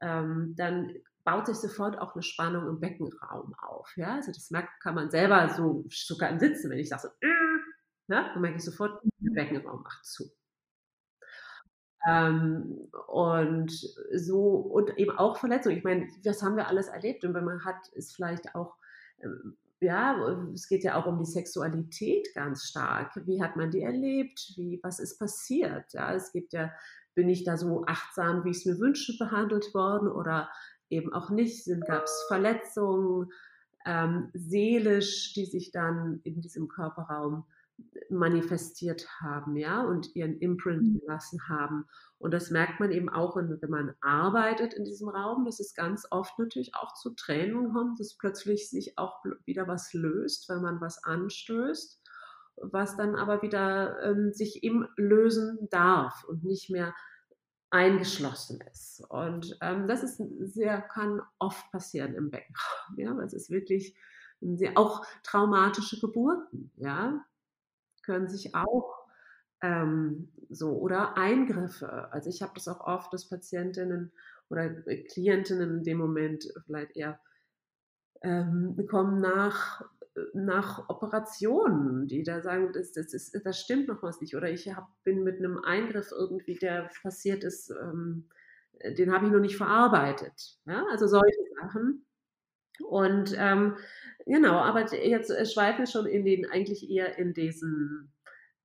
ähm, dann baut sich sofort auch eine Spannung im Beckenraum auf. Ja? Also das merkt, kann man selber so sogar im Sitzen, wenn ich sage so, äh, ja, dann merke ich sofort, der Beckenraum macht zu. Ähm, und so, und eben auch Verletzungen. Ich meine, das haben wir alles erlebt. Und wenn man hat, ist vielleicht auch, ähm, ja, es geht ja auch um die Sexualität ganz stark. Wie hat man die erlebt? Wie, was ist passiert? Ja, es gibt ja, bin ich da so achtsam, wie ich es mir wünsche, behandelt worden oder eben auch nicht? Gab es Verletzungen, ähm, seelisch, die sich dann in diesem Körperraum manifestiert haben, ja, und ihren Imprint mhm. gelassen haben. Und das merkt man eben auch, wenn man arbeitet in diesem Raum, dass es ganz oft natürlich auch zu Tränen kommt, dass plötzlich sich auch wieder was löst, wenn man was anstößt, was dann aber wieder ähm, sich eben lösen darf und nicht mehr eingeschlossen ist. Und ähm, das ist sehr, kann oft passieren im Beckenraum, ja, es ist wirklich sehr, auch traumatische Geburten, ja, können sich auch ähm, so oder Eingriffe. Also ich habe das auch oft, dass Patientinnen oder Klientinnen in dem Moment vielleicht eher ähm, kommen nach nach Operationen, die da sagen, das, das, ist, das stimmt noch was nicht. Oder ich hab, bin mit einem Eingriff irgendwie, der passiert ist, ähm, den habe ich noch nicht verarbeitet. Ja? Also solche Sachen. Und ähm, genau, aber jetzt schweifen wir schon in den, eigentlich eher in diesen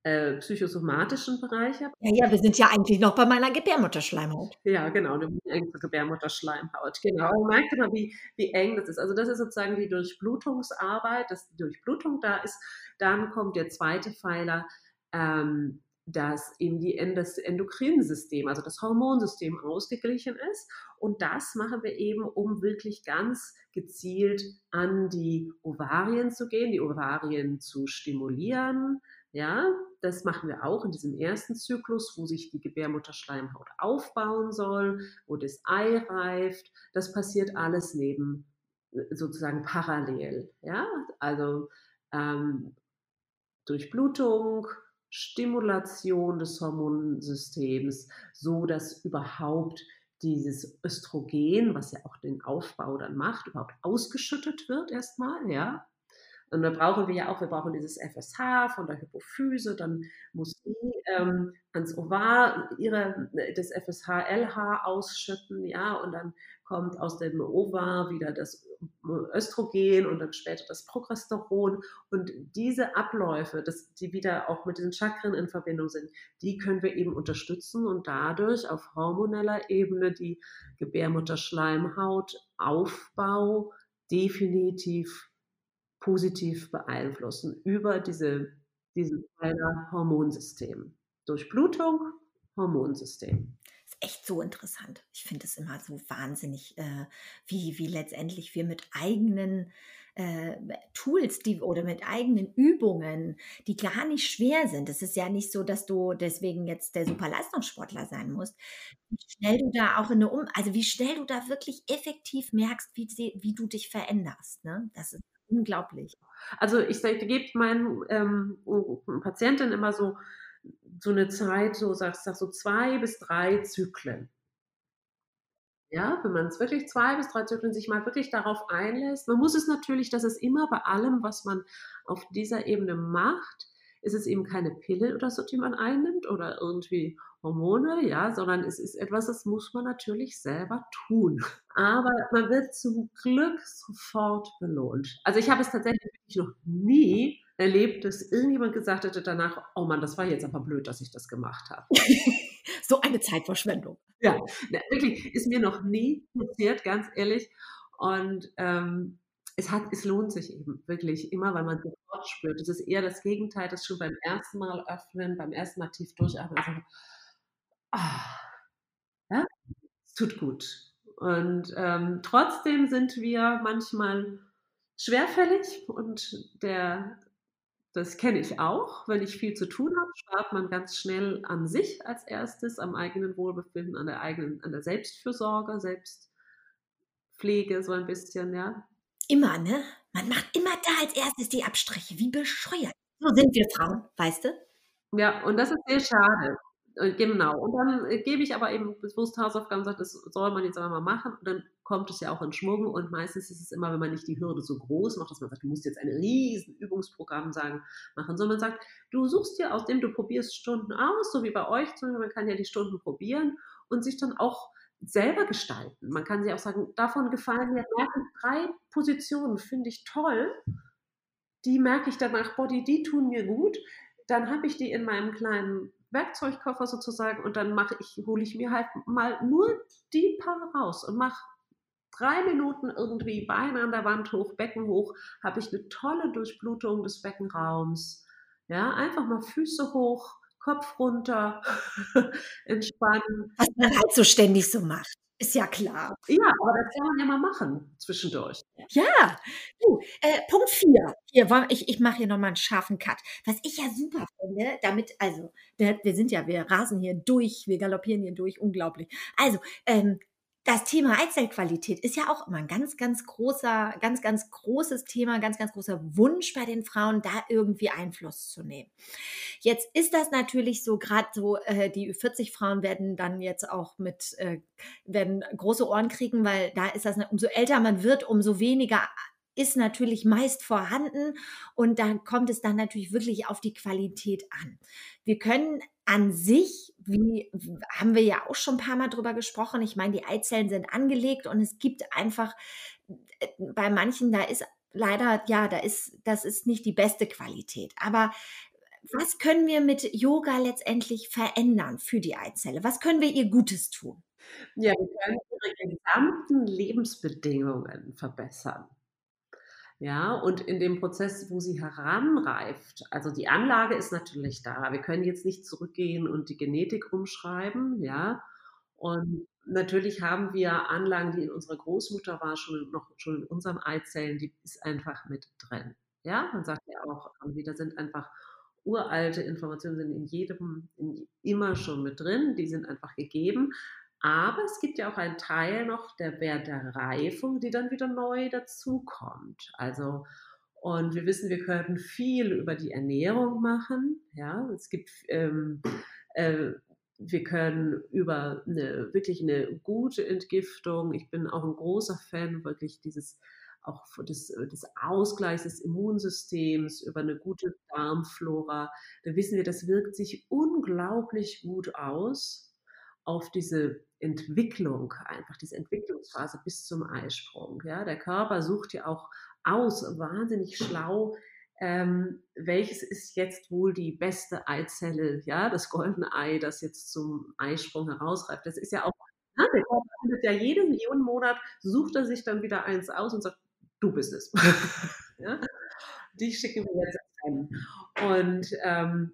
äh, psychosomatischen Bereich habe. Ja, ja, wir sind ja eigentlich noch bei meiner Gebärmutterschleimhaut. Ja, genau, eine Gebärmutterschleimhaut. Genau, man merkt immer, wie, wie eng das ist. Also das ist sozusagen die Durchblutungsarbeit, dass die Durchblutung da ist. Dann kommt der zweite Pfeiler, ähm, dass eben die, das Endokrinsystem, also das Hormonsystem ausgeglichen ist. Und das machen wir eben, um wirklich ganz gezielt an die Ovarien zu gehen, die Ovarien zu stimulieren, ja, das machen wir auch in diesem ersten Zyklus, wo sich die Gebärmutterschleimhaut aufbauen soll, wo das Ei reift. Das passiert alles neben äh, sozusagen parallel. Ja, also ähm, Durchblutung, Stimulation des Hormonsystems, so dass überhaupt dieses Östrogen, was ja auch den Aufbau dann macht, überhaupt ausgeschüttet wird erstmal, ja, und da brauchen wir ja auch, wir brauchen dieses FSH von der Hypophyse, dann muss die ähm, ans Ovar ihre, das FSH-LH ausschütten, ja, und dann kommt aus dem Ovar wieder das Östrogen und dann später das Progesteron. Und diese Abläufe, dass die wieder auch mit den Chakren in Verbindung sind, die können wir eben unterstützen und dadurch auf hormoneller Ebene die Gebärmutterschleimhaut Aufbau definitiv positiv beeinflussen über diese, diesen Pfeiler Hormonsystem. Durchblutung, Hormonsystem. Echt so interessant. Ich finde es immer so wahnsinnig, äh, wie, wie letztendlich wir mit eigenen äh, Tools die, oder mit eigenen Übungen, die gar nicht schwer sind. Es ist ja nicht so, dass du deswegen jetzt der Superleistungssportler sein musst. Wie schnell du da auch in eine Um, also wie schnell du da wirklich effektiv merkst, wie, wie du dich veränderst. Ne? Das ist unglaublich. Also ich gebe meinen ähm, Patienten immer so, so eine Zeit, so sag, sag so zwei bis drei Zyklen. Ja, wenn man es wirklich zwei bis drei Zyklen sich mal wirklich darauf einlässt. Man muss es natürlich, dass es immer bei allem, was man auf dieser Ebene macht, ist es eben keine Pille oder so, die man einnimmt oder irgendwie Hormone, ja, sondern es ist etwas, das muss man natürlich selber tun. Aber man wird zum Glück sofort belohnt. Also ich habe es tatsächlich noch nie erlebt, dass irgendjemand gesagt hätte danach, oh Mann, das war jetzt aber blöd, dass ich das gemacht habe. so eine Zeitverschwendung. Ja, wirklich, ist mir noch nie passiert, ganz ehrlich. Und ähm, es, hat, es lohnt sich eben wirklich immer, weil man sofort spürt. Es ist eher das Gegenteil, das schon beim ersten Mal öffnen, beim ersten Mal tief durchatmen. Also, ah, ja, es tut gut. Und ähm, trotzdem sind wir manchmal schwerfällig und der, das kenne ich auch, wenn ich viel zu tun habe, spart man ganz schnell an sich als erstes, am eigenen Wohlbefinden, an der eigenen, an der Selbstfürsorge, Selbstpflege so ein bisschen, ja. Immer, ne? Man macht immer da als erstes die Abstriche. Wie bescheuert. So sind wir Frauen, weißt du? Ja, und das ist sehr schade. Äh, genau. Und dann äh, gebe ich aber eben bewusst Hausaufgaben und sage, das soll man jetzt aber mal machen. Und dann kommt es ja auch in Schwung. Und meistens ist es immer, wenn man nicht die Hürde so groß macht, dass man sagt, du musst jetzt ein riesen Übungsprogramm sagen, machen, sondern man sagt, du suchst dir aus dem, du probierst Stunden aus, so wie bei euch, man kann ja die Stunden probieren und sich dann auch selber gestalten. Man kann sich auch sagen, davon gefallen mir drei Positionen, finde ich toll. Die merke ich danach, Body, die tun mir gut. Dann habe ich die in meinem kleinen Werkzeugkoffer sozusagen und dann mache ich, hole ich mir halt mal nur die paar raus und mache drei Minuten irgendwie Beine an der Wand hoch, Becken hoch, habe ich eine tolle Durchblutung des Beckenraums. Ja, einfach mal Füße hoch, Kopf runter, entspannen. Was man halt so ständig so macht. Ist ja klar. Ja, aber das kann man ja mal machen zwischendurch. Ja, du, äh, Punkt 4. Hier, ich, ich mache hier nochmal einen scharfen Cut. Was ich ja super finde, damit, also, wir, wir sind ja, wir rasen hier durch, wir galoppieren hier durch, unglaublich. Also, ähm, das Thema Eizellqualität ist ja auch immer ein ganz, ganz großer, ganz, ganz großes Thema, ganz, ganz großer Wunsch bei den Frauen, da irgendwie Einfluss zu nehmen. Jetzt ist das natürlich so, gerade so, äh, die 40 Frauen werden dann jetzt auch mit, äh, werden große Ohren kriegen, weil da ist das, umso älter man wird, umso weniger ist natürlich meist vorhanden und dann kommt es dann natürlich wirklich auf die Qualität an. Wir können an sich, wie haben wir ja auch schon ein paar Mal drüber gesprochen, ich meine, die Eizellen sind angelegt und es gibt einfach äh, bei manchen, da ist leider, ja, da ist, das ist nicht die beste Qualität. Aber was können wir mit Yoga letztendlich verändern für die Eizelle? Was können wir ihr Gutes tun? Ja, wir können ihre gesamten Lebensbedingungen verbessern. Ja, und in dem Prozess, wo sie heranreift, also die Anlage ist natürlich da. Wir können jetzt nicht zurückgehen und die Genetik umschreiben, ja. Und natürlich haben wir Anlagen, die in unserer Großmutter war, schon noch schon in unseren Eizellen, die ist einfach mit drin. Ja, man sagt ja auch wieder sind einfach uralte Informationen sind in jedem in, immer schon mit drin, die sind einfach gegeben. Aber es gibt ja auch einen Teil noch der Wert der Reifung, die dann wieder neu dazukommt. Also, und wir wissen, wir können viel über die Ernährung machen. Ja, es gibt, ähm, äh, wir können über eine, wirklich eine gute Entgiftung. Ich bin auch ein großer Fan wirklich dieses auch des, des Ausgleichs des Immunsystems, über eine gute Darmflora. Da wissen wir, das wirkt sich unglaublich gut aus auf diese Entwicklung, einfach diese Entwicklungsphase bis zum Eisprung. Ja, der Körper sucht ja auch aus, wahnsinnig schlau, ähm, welches ist jetzt wohl die beste Eizelle, ja, das goldene Ei, das jetzt zum Eisprung herausreift. Das ist ja auch, ja, der Körper findet ja jeden, jeden Monat, sucht er sich dann wieder eins aus und sagt, du bist es. ja? Die schicken wir jetzt ein. Und ähm,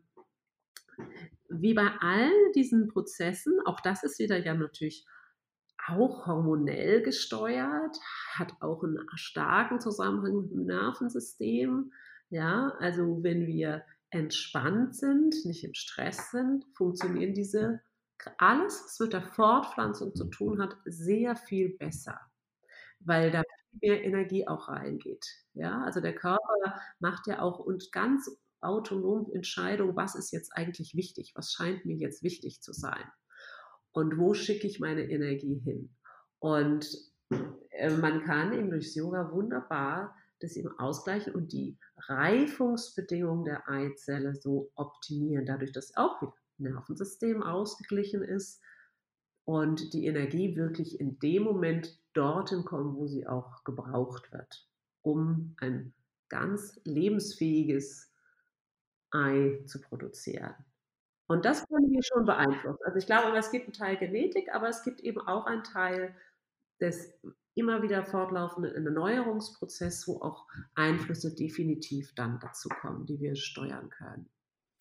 wie bei allen diesen Prozessen, auch das ist wieder ja natürlich auch hormonell gesteuert, hat auch einen starken Zusammenhang mit dem Nervensystem. Ja, also wenn wir entspannt sind, nicht im Stress sind, funktionieren diese, alles, was mit der Fortpflanzung zu tun hat, sehr viel besser, weil da mehr Energie auch reingeht. Ja, also der Körper macht ja auch und ganz autonom Entscheidung, was ist jetzt eigentlich wichtig, was scheint mir jetzt wichtig zu sein und wo schicke ich meine Energie hin. Und äh, man kann eben durch Yoga wunderbar das eben ausgleichen und die Reifungsbedingungen der Eizelle so optimieren, dadurch, dass auch wieder Nervensystem ausgeglichen ist und die Energie wirklich in dem Moment dorthin kommt, wo sie auch gebraucht wird, um ein ganz lebensfähiges Ei zu produzieren. Und das können wir schon beeinflussen. Also ich glaube, es gibt einen Teil Genetik, aber es gibt eben auch einen Teil des immer wieder fortlaufenden Erneuerungsprozesses, wo auch Einflüsse definitiv dann dazu kommen, die wir steuern können.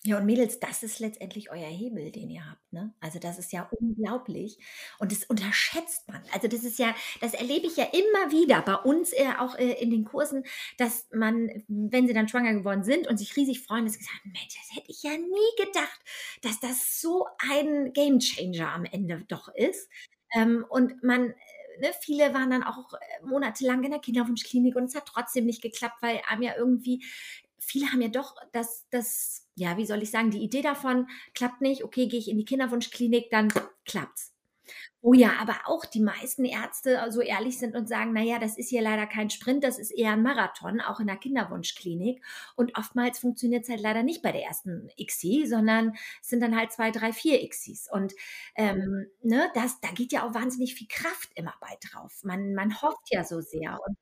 Ja, und Mädels, das ist letztendlich euer Hebel, den ihr habt, ne? Also, das ist ja unglaublich und das unterschätzt man. Also, das ist ja das erlebe ich ja immer wieder bei uns, äh, auch, äh, in den Kursen, dass man, wenn sie dann schwanger geworden sind und sich riesig freuen, dass gesagt „Mensch, das hätte ich ja nie gedacht, dass das so ein Gamechanger am Ende doch ist.“ Ähm, und man äh, ne, viele waren dann auch, äh, monatelang in der Kinderwunschklinik und es hat trotzdem nicht geklappt, weil einem ja irgendwie viele haben ja doch das das ja, wie soll ich sagen, die Idee davon klappt nicht, okay, gehe ich in die Kinderwunschklinik, dann klappt's. Oh ja, aber auch die meisten Ärzte so ehrlich sind und sagen, na ja, das ist hier leider kein Sprint, das ist eher ein Marathon, auch in der Kinderwunschklinik. Und oftmals funktioniert es halt leider nicht bei der ersten ICSI, sondern es sind dann halt zwei, drei, vier ICSIs. Und ähm, ne, das, da geht ja auch wahnsinnig viel Kraft immer bei drauf. Man, man hofft ja so sehr. Und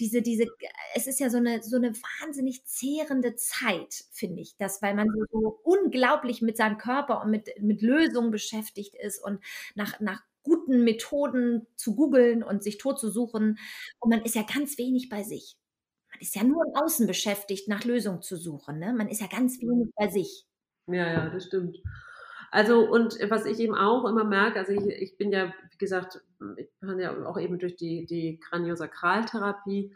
diese, diese, es ist ja so eine, so eine wahnsinnig zehrende Zeit, finde ich, dass, weil man so, so unglaublich mit seinem Körper und mit, mit Lösungen beschäftigt ist und nach, nach guten Methoden zu googeln und sich tot zu suchen. Und man ist ja ganz wenig bei sich. Man ist ja nur im Außen beschäftigt, nach Lösungen zu suchen. Ne? Man ist ja ganz wenig bei sich. Ja, ja, das stimmt. Also, und was ich eben auch immer merke, also ich, ich bin ja, wie gesagt, ich bin ja auch eben durch die, die Kraniosakraltherapie,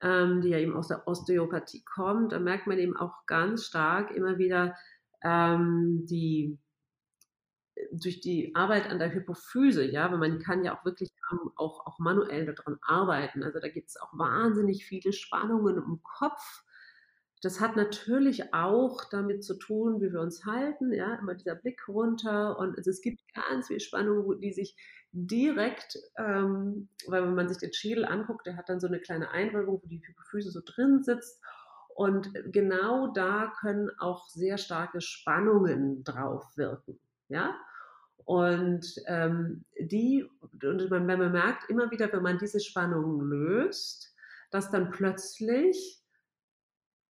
ähm, die ja eben aus der Osteopathie kommt, da merkt man eben auch ganz stark immer wieder ähm, die durch die Arbeit an der Hypophyse, ja, weil man kann ja auch wirklich auch, auch manuell daran arbeiten. Also da gibt es auch wahnsinnig viele Spannungen im Kopf. Das hat natürlich auch damit zu tun, wie wir uns halten, ja, immer dieser Blick runter und also es gibt ganz viele Spannungen, die sich direkt, ähm, weil wenn man sich den Schädel anguckt, der hat dann so eine kleine Einwölbung, wo die Hypophyse so drin sitzt und genau da können auch sehr starke Spannungen drauf wirken. Ja? Und ähm, die, und man, man merkt immer wieder, wenn man diese Spannungen löst, dass dann plötzlich,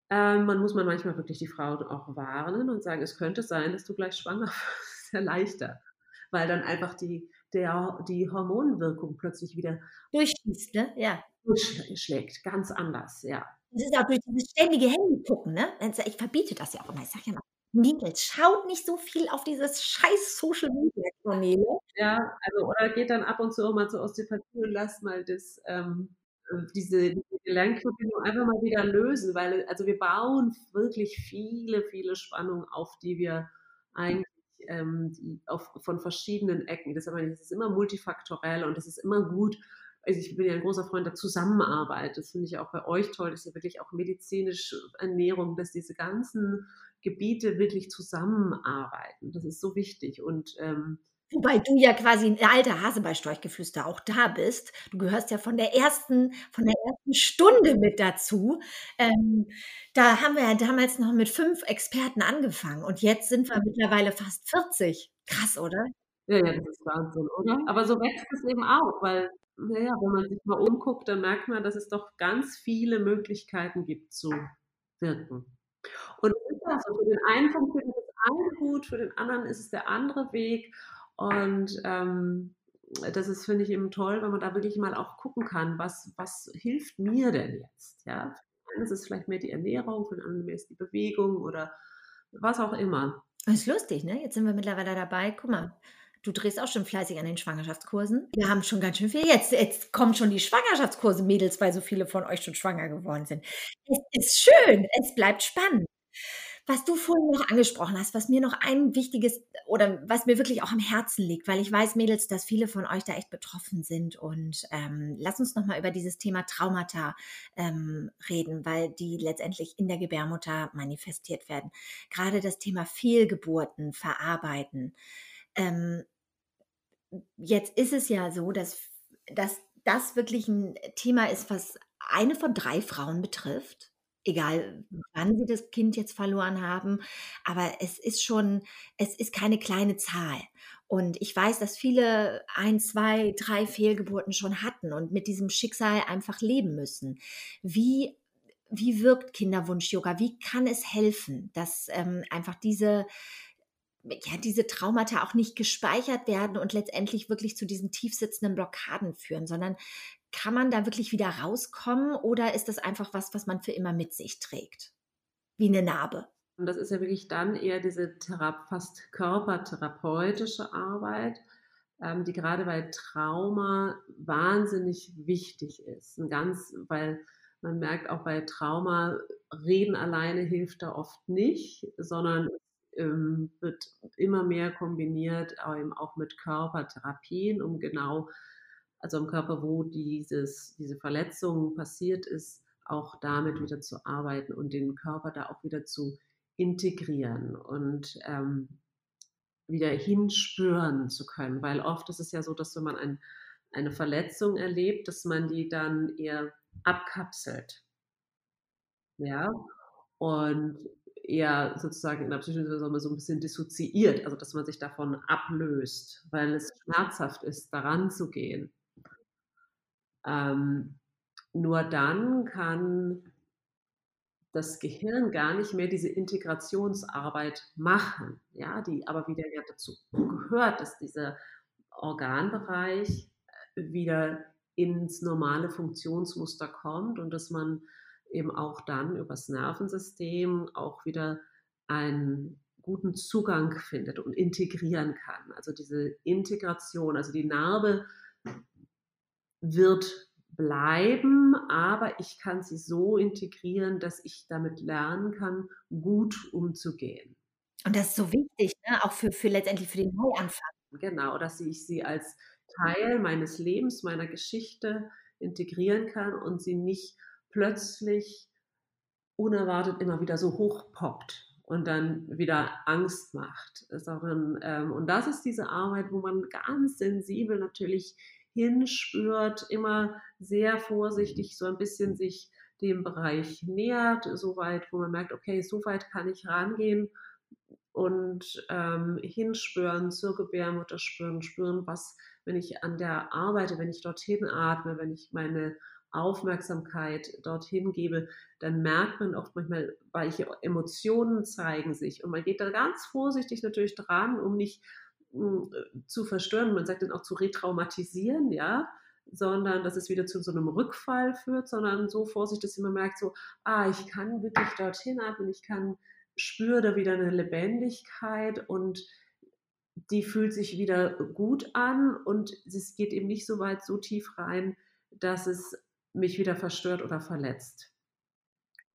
ähm, man muss man manchmal wirklich die Frau auch warnen und sagen, es könnte sein, dass du gleich schwanger wirst, sehr leichter, weil dann einfach die, der, die Hormonwirkung plötzlich wieder durchschließt, ne? Ja. Durchschlägt, ganz anders, ja. Das ist auch durch dieses ständige Handy gucken, ne? Ich verbiete das ja auch immer. Ich sage ja immer, Mädels, schaut nicht so viel auf dieses scheiß Social Media Kanäle. Ja, also oder geht dann ab und zu auch mal zur Osteopathie und lasst mal das, ähm, äh, diese, diese Gelenkverbindung einfach mal wieder lösen, weil also wir bauen wirklich viele, viele Spannungen auf, die wir eigentlich ähm, die auf, von verschiedenen Ecken. Das ist immer multifaktorell und das ist immer gut. Also ich bin ja ein großer Freund der Zusammenarbeit. Das finde ich auch bei euch toll. Das ist ja wirklich auch medizinische Ernährung, dass diese ganzen Gebiete wirklich zusammenarbeiten. Das ist so wichtig. Und ähm, Wobei du ja quasi ein alter Hase bei Storchgeflüster auch da bist. Du gehörst ja von der ersten, von der ersten Stunde mit dazu. Ähm, da haben wir ja damals noch mit fünf Experten angefangen und jetzt sind wir mittlerweile fast 40. Krass, oder? Ja, ja, das ist Wahnsinn, oder? Aber so wächst es eben auch, weil, naja, wenn man sich mal umguckt, dann merkt man, dass es doch ganz viele Möglichkeiten gibt zu wirken. Und so, für den einen funktioniert das eine gut, für den anderen ist es der andere Weg. Und ähm, das ist, finde ich, eben toll, wenn man da wirklich mal auch gucken kann, was, was hilft mir denn jetzt? Ja, für den einen ist es vielleicht mehr die Ernährung, für den anderen mehr ist die Bewegung oder was auch immer. Das ist lustig, ne? Jetzt sind wir mittlerweile dabei. Guck mal, Du drehst auch schon fleißig an den Schwangerschaftskursen. Wir haben schon ganz schön viel. Jetzt, jetzt kommen schon die Schwangerschaftskurse, Mädels, weil so viele von euch schon schwanger geworden sind. Es ist schön, es bleibt spannend. Was du vorhin noch angesprochen hast, was mir noch ein wichtiges oder was mir wirklich auch am Herzen liegt, weil ich weiß, Mädels, dass viele von euch da echt betroffen sind. Und ähm, lass uns nochmal über dieses Thema Traumata ähm, reden, weil die letztendlich in der Gebärmutter manifestiert werden. Gerade das Thema Fehlgeburten verarbeiten. Ähm, jetzt ist es ja so, dass dass das wirklich ein Thema ist, was eine von drei Frauen betrifft, egal wann sie das Kind jetzt verloren haben. Aber es ist schon es ist keine kleine Zahl. Und ich weiß, dass viele ein, zwei, drei Fehlgeburten schon hatten und mit diesem Schicksal einfach leben müssen. Wie wie wirkt Kinderwunsch-Yoga? Wie kann es helfen, dass ähm, einfach diese ja, diese Traumata auch nicht gespeichert werden und letztendlich wirklich zu diesen tiefsitzenden Blockaden führen, sondern kann man da wirklich wieder rauskommen oder ist das einfach was, was man für immer mit sich trägt? Wie eine Narbe. Und das ist ja wirklich dann eher diese Thera fast körpertherapeutische Arbeit, ähm, die gerade bei Trauma wahnsinnig wichtig ist. Ein ganz, weil man merkt auch bei Trauma, reden alleine hilft da oft nicht, sondern ähm, wird immer mehr kombiniert, eben auch mit Körpertherapien, um genau, also im Körper, wo dieses, diese Verletzung passiert ist, auch damit wieder zu arbeiten und den Körper da auch wieder zu integrieren und ähm, wieder hinspüren zu können. Weil oft ist es ja so, dass wenn man ein, eine Verletzung erlebt, dass man die dann eher abkapselt. Ja, und eher sozusagen in der Psychologie so ein bisschen dissoziiert, also dass man sich davon ablöst, weil es schmerzhaft ist, daran zu gehen. Ähm, nur dann kann das Gehirn gar nicht mehr diese Integrationsarbeit machen, ja, die aber wieder ja dazu gehört, dass dieser Organbereich wieder ins normale Funktionsmuster kommt und dass man eben auch dann übers Nervensystem auch wieder einen guten Zugang findet und integrieren kann. Also diese Integration, also die Narbe wird bleiben, aber ich kann sie so integrieren, dass ich damit lernen kann, gut umzugehen. Und das ist so wichtig, ne? auch für, für letztendlich für den Neuanfang. Genau, dass ich sie als Teil meines Lebens, meiner Geschichte integrieren kann und sie nicht plötzlich unerwartet immer wieder so hochpoppt und dann wieder Angst macht. Ähm, und das ist diese Arbeit, wo man ganz sensibel natürlich hinspürt, immer sehr vorsichtig so ein bisschen sich dem Bereich nähert, so weit, wo man merkt, okay, so weit kann ich rangehen und ähm, hinspüren, zur Gebärmutter spüren, spüren, was, wenn ich an der arbeite, wenn ich dorthin atme, wenn ich meine Aufmerksamkeit dorthin gebe, dann merkt man oft manchmal, welche Emotionen zeigen sich. Und man geht da ganz vorsichtig natürlich dran, um nicht hm, zu verstören. Man sagt dann auch zu retraumatisieren, ja, sondern dass es wieder zu so einem Rückfall führt, sondern so vorsichtig, dass man merkt, so, ah, ich kann wirklich dorthin atmen, ich kann spüre da wieder eine Lebendigkeit und die fühlt sich wieder gut an und es geht eben nicht so weit so tief rein, dass es mich wieder verstört oder verletzt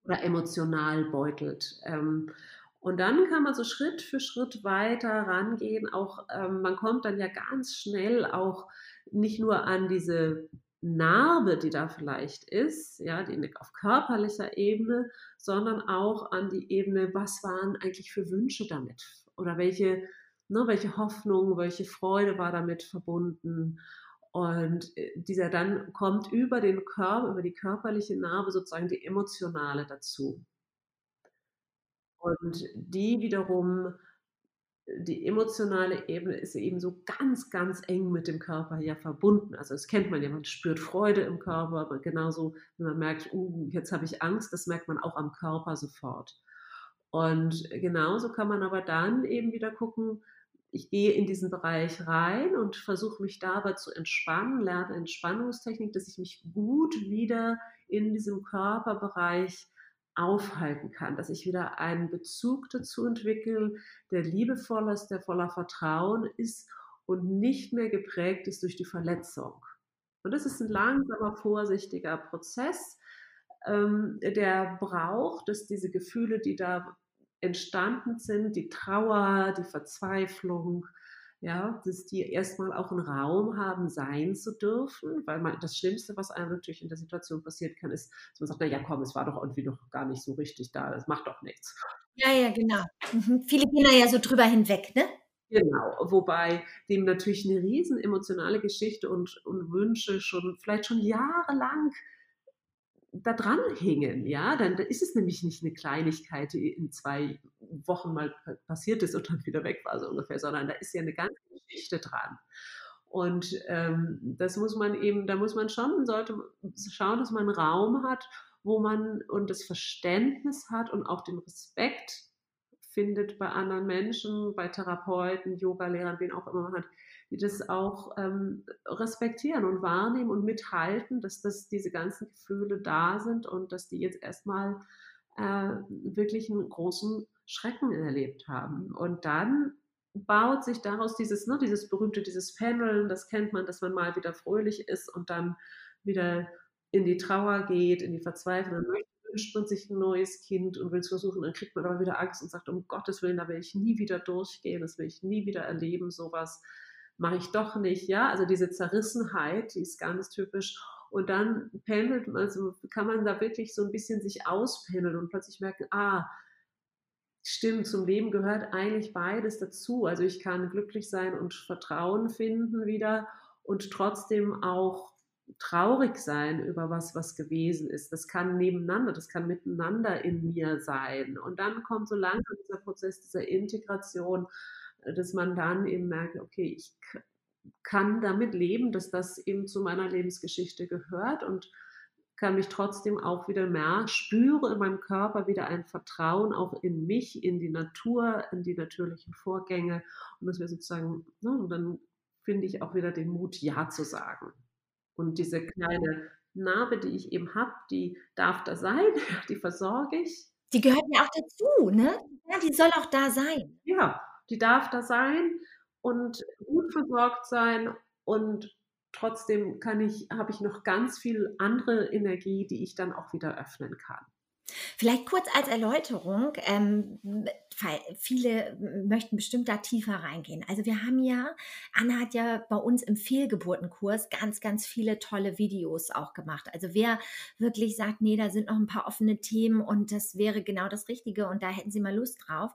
oder emotional beutelt. Ähm, und dann kann man so Schritt für Schritt weiter rangehen. Auch ähm, man kommt dann ja ganz schnell auch nicht nur an diese Narbe, die da vielleicht ist, ja, die auf körperlicher Ebene, sondern auch an die Ebene, was waren eigentlich für Wünsche damit oder welche, ne, welche Hoffnung, welche Freude war damit verbunden und äh, dieser dann kommt über den Körper, über die körperliche Narbe sozusagen die emotionale dazu. Und die wiederum, die emotionale Ebene ist eben so ganz, ganz eng mit dem Körper ja verbunden. Also das kennt man ja, man spürt Freude im Körper, aber genauso, wenn man merkt, uh, jetzt habe ich Angst, das merkt man auch am Körper sofort. Und genauso kann man aber dann eben wieder gucken, ich gehe in diesen Bereich rein und versuche mich dabei zu entspannen, lerne Entspannungstechnik, dass ich mich gut wieder in diesem Körperbereich aufhalten kann, dass ich wieder einen Bezug dazu entwickle, der liebevoll ist, der voller Vertrauen ist und nicht mehr geprägt ist durch die Verletzung. Und das ist ein langsamer, vorsichtiger Prozess, ähm, der braucht, dass diese Gefühle, die da entstanden sind, die Trauer, die Verzweiflung, ja, dass die erstmal auch einen Raum haben, sein zu dürfen, weil man, das Schlimmste, was einem natürlich in der Situation passieren kann, ist, dass man sagt, na ja, komm, es war doch irgendwie noch gar nicht so richtig da, das macht doch nichts. Ja, ja, genau. Mhm. Viele gehen da ja so drüber hinweg, ne? Genau, wobei dem natürlich 'ne riesen emotionale Geschichte und und Wünsche schon vielleicht schon jahrelang da dran hingen, ja? Dann ist es nämlich nicht 'ne Kleinigkeit, die in 2 Wochen mal pa passiert ist und dann wieder weg war, so ungefähr, sondern da ist ja 'ne ganze Geschichte dran. Und, ähm, das muss man eben da muss man schon sollte schauen, dass man Raum hat, wo man und das Verständnis hat und auch den Respekt findet bei anderen Menschen, bei Therapeuten, Yogalehrern, wen auch immer man hat, die das auch, ähm, respektieren und wahrnehmen und mithalten, dass das diese ganzen Gefühle da sind und dass die jetzt erst mal, äh, wirklich 'n großen Schrecken erlebt haben. Und dann baut sich daraus dieses ne, dieses berühmte dieses Pendeln, das kennt man, dass man mal wieder fröhlich ist und dann wieder in die Trauer geht, in die Verzweiflung. Dann möchte wünscht man sich 'n neues Kind und will's versuchen, dann kriegt man aber wieder Angst und sagt: „Um Gottes Willen, da will ich nie wieder durchgehen, das will ich nie wieder erleben, so was mache ich doch nicht“, ja? Also, diese Zerrissenheit, die ist ganz typisch. Und dann pendelt man so kann man da wirklich so 'n bisschen sich auspendeln und plötzlich merken: „Ah, stimmt, zum Leben gehört eigentlich beides dazu.“ Also, ich kann glücklich sein und Vertrauen finden wieder und trotzdem auch traurig sein über was, was gewesen ist. Das kann nebeneinander das kann miteinander in mir sein. Und dann kommt so langsam dieser Prozess dieser Integration, dass man dann eben merkt: „Okay, ich kann damit leben, dass das eben zu meiner Lebensgeschichte gehört und kann mich trotzdem auch wieder mehr spüre in meinem Körper wieder ein Vertrauen auch in mich, in die Natur, in die natürlichen Vorgänge und dass wir sozusagen ne, und dann finde ich auch wieder den Mut, ja zu sagen. Und diese kleine Narbe, die ich eben habe, die darf da sein, die versorge ich. Die gehört ja auch dazu, ne? Ja, die soll auch da sein. Ja, die darf da sein und gut versorgt sein und trotzdem kann ich habe ich noch ganz viel andere Energie, die ich dann auch wieder öffnen kann. Vielleicht kurz als Erläuterung, ähm, viele möchten bestimmt da tiefer reingehen. Also, wir haben ja Anna hat ja bei uns im Fehlgeburtenkurs ganz, ganz viele tolle Videos auch gemacht. Also, wer wirklich sagt: „Ne, da sind noch 'n paar offene Themen und das wäre genau das Richtige und da hätten Sie mal Lust drauf“,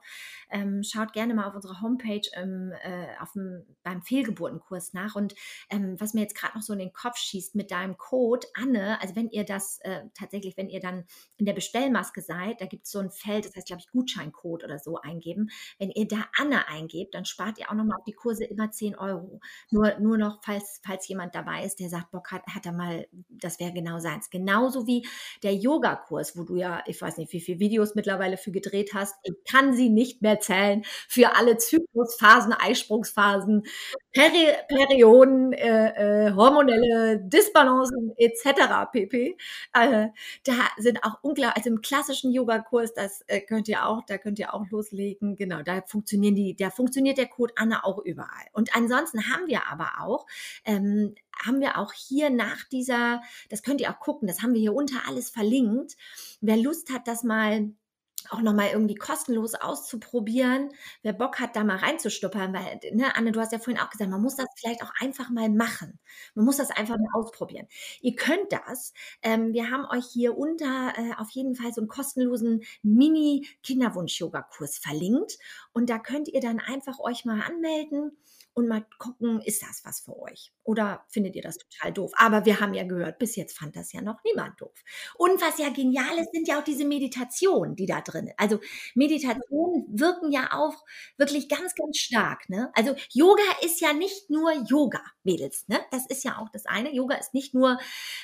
ähm, schaut gerne mal auf unserer Homepage, ähm, äh, auf'm beim Fehlgeburtenkurs nach. Und, ähm, was mir jetzt grad noch so in den Kopf schießt mit deinem Code Anne, also, wenn ihr das, äh tatsächlich wenn ihr dann in der Bestellmaske seid, da gibt's so 'n Feld, das heißt, glaube ich, Gutscheincode oder so eingeben. Wenn ihr da Anne eingebt, dann spart ihr auch noch mal auf die Kurse immer 10 €. Nur nur noch, falls falls jemand dabei ist, der sagt: „Bock hat hat er mal das wäre genau seins.“ Genauso wie der Yogakurs, wo du ja ich weiß nicht, wie viel Videos mittlerweile für gedreht hast. Ich kann sie nicht mehr zählen für alle Zyklusphasen, Eisprungsphasen, Peri Perioden, äh, äh, hormonelle Disbalancen et cetera pp. Äh, da sind auch ungla also, im klassischen Yogakurs, das, äh, könnt ihr auch da könnt ihr auch loslegen. Genau, da funktionieren die da funktioniert der Code Anne auch überall. Und ansonsten haben wir aber auch ähm, haben wir auch hier nach dieser das könnt ihr auch gucken, das haben wir hier unter alles verlinkt. Wer Lust hat, das mal auch noch mal irgendwie kostenlos auszuprobieren, wer Bock hat, da mal reinzuschnuppern, weil ne, Anne, du hast ja vorhin auch gesagt, man muss das vielleicht auch einfach mal machen. Man muss das einfach mal ausprobieren. Ihr könnt das ähm, wir haben euch hier unter, äh, auf jeden Fall so 'n kostenlosen Mini-Kinderwunsch-Yogakurs verlinkt und da könnt ihr dann einfach euch mal anmelden und mal gucken, ist das was für euch oder findet ihr das total doof? Aber wir haben ja gehört, bis jetzt fand das ja noch niemand doof. Und was ja genial ist, sind ja auch diese Meditationen, die da drin also, Meditationen wirken ja auch wirklich ganz, ganz stark, ne? Also, Yoga ist ja nicht nur Yoga, Mädels, ne? Das ist ja auch das eine. Yoga ist nicht nur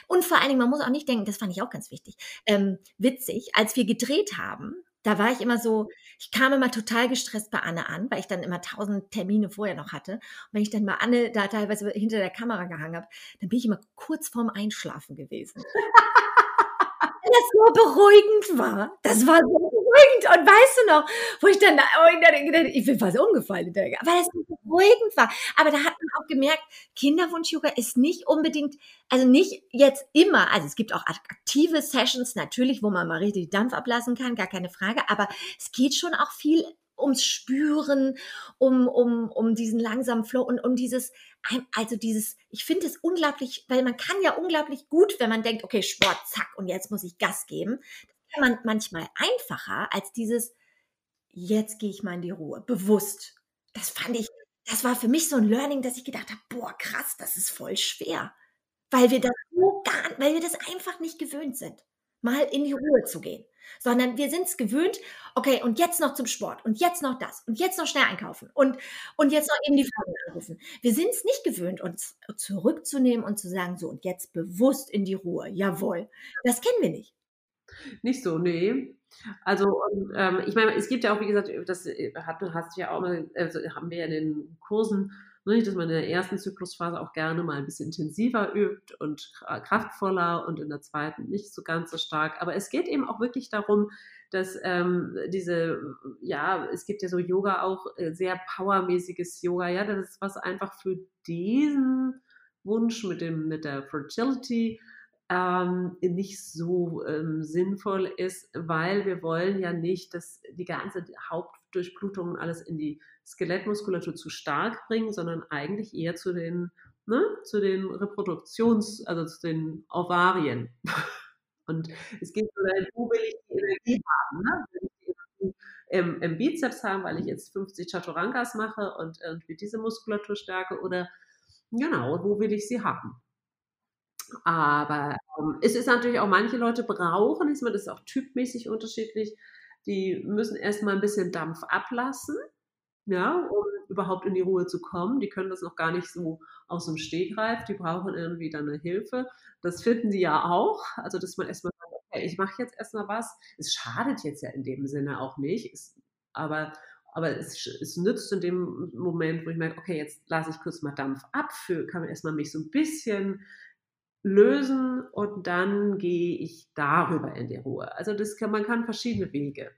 und vor allen Dingen, man muss auch nicht denken, das fand ich auch ganz wichtig, ähm, witzig, als wir gedreht haben, da war ich immer so ich kam immer total gestresst bei Anne an, weil ich dann immer 1.000 Termine vorher noch hatte. Und wenn ich dann mal Anne da teilweise hinter der Kamera gehangen habe, dann bin ich immer kurz vorm Einschlafen gewesen. Weil das so beruhigend war. Das war so beruhigend. Und weißt du noch, wo ich dann ich bin fast umgefallen weil das so beruhigend war. Aber da hat gemerkt, Kinderwunsch-Yoga ist nicht unbedingt also, nicht jetzt immer also, es gibt auch ak aktive Sessions natürlich, wo man mal richtig Dampf ablassen kann, gar keine Frage, aber es geht schon auch viel ums Spüren, um um um diesen langsamen Flow und um dieses also, dieses ich finde es unglaublich weil man kann ja unglaublich gut, wenn man denkt: „Okay, Sport, zack, und jetzt muss ich Gas geben.“ Das kann man manchmal einfacher als dieses: „Jetzt gehe ich mal in die Ruhe, bewusst.“ Das fand ich das war für mich so ein Learning, dass ich gedacht habe: „Boah, krass, das ist voll schwer.“ Weil wir das so gar weil wir das einfach nicht gewöhnt sind, mal in die Ruhe zu gehen, sondern wir sind's gewöhnt: „Okay, und jetzt noch zum Sport und jetzt noch das und jetzt noch schnell einkaufen und und jetzt noch eben die Freundin anrufen.“ Wir sind's nicht gewöhnt, uns zurückzunehmen und zu sagen: „So, und jetzt bewusst in die Ruhe. Jawohl.“ Das kennen wir nicht. Nicht so, ne. Also, und, ähm, ich meine, es gibt ja auch, wie gesagt, das äh, hat hast ja auch mal also, haben wir ja in den Kursen, ne, dass man in der ersten Zyklusphase auch gerne mal ein bisschen intensiver übt und kraftvoller und in der zweiten nicht so ganz so stark. Aber es geht eben auch wirklich darum, dass ähm, diese, ja, es gibt ja so Yoga auch, äh, sehr powermäßiges Yoga, ja, das ist was einfach für diesen Wunsch mit dem mit der Fertility ähm, nicht so ähm, sinnvoll ist, weil wir wollen ja nicht, dass die ganze Hauptdurchblutung und alles in die Skelettmuskulatur zu stark bringen, sondern eigentlich eher zu den, ne, zu den Reproduktions-, also zu den Ovarien. Und es geht so dahin, wo will ich die Energie haben? Ne? Will ich die Energie im, im Bizeps haben, weil ich jetzt 50 Chaturangas mache und irgendwie diese Muskulatur stärke oder genau, wo will ich sie haben? Aber ähm, es ist natürlich auch, manche Leute brauchen, ist man das ist auch typmäßig unterschiedlich, die müssen erstmal ein bisschen Dampf ablassen, ja, um überhaupt in die Ruhe zu kommen. Die können das noch gar nicht so aus dem Stegreif, die brauchen irgendwie dann eine Hilfe. Das finden sie ja auch, also dass man erstmal sagt, okay, ich mache jetzt erstmal was. Es schadet jetzt ja in dem Sinne auch nicht, es, aber aber es, es, nützt in dem Moment, wo ich merke, okay, jetzt lasse ich kurz mal Dampf ab, kann man erstmal mich so ein bisschen lösen und dann gehe ich darüber in die Ruhe. Also das kann, man kann verschiedene Wege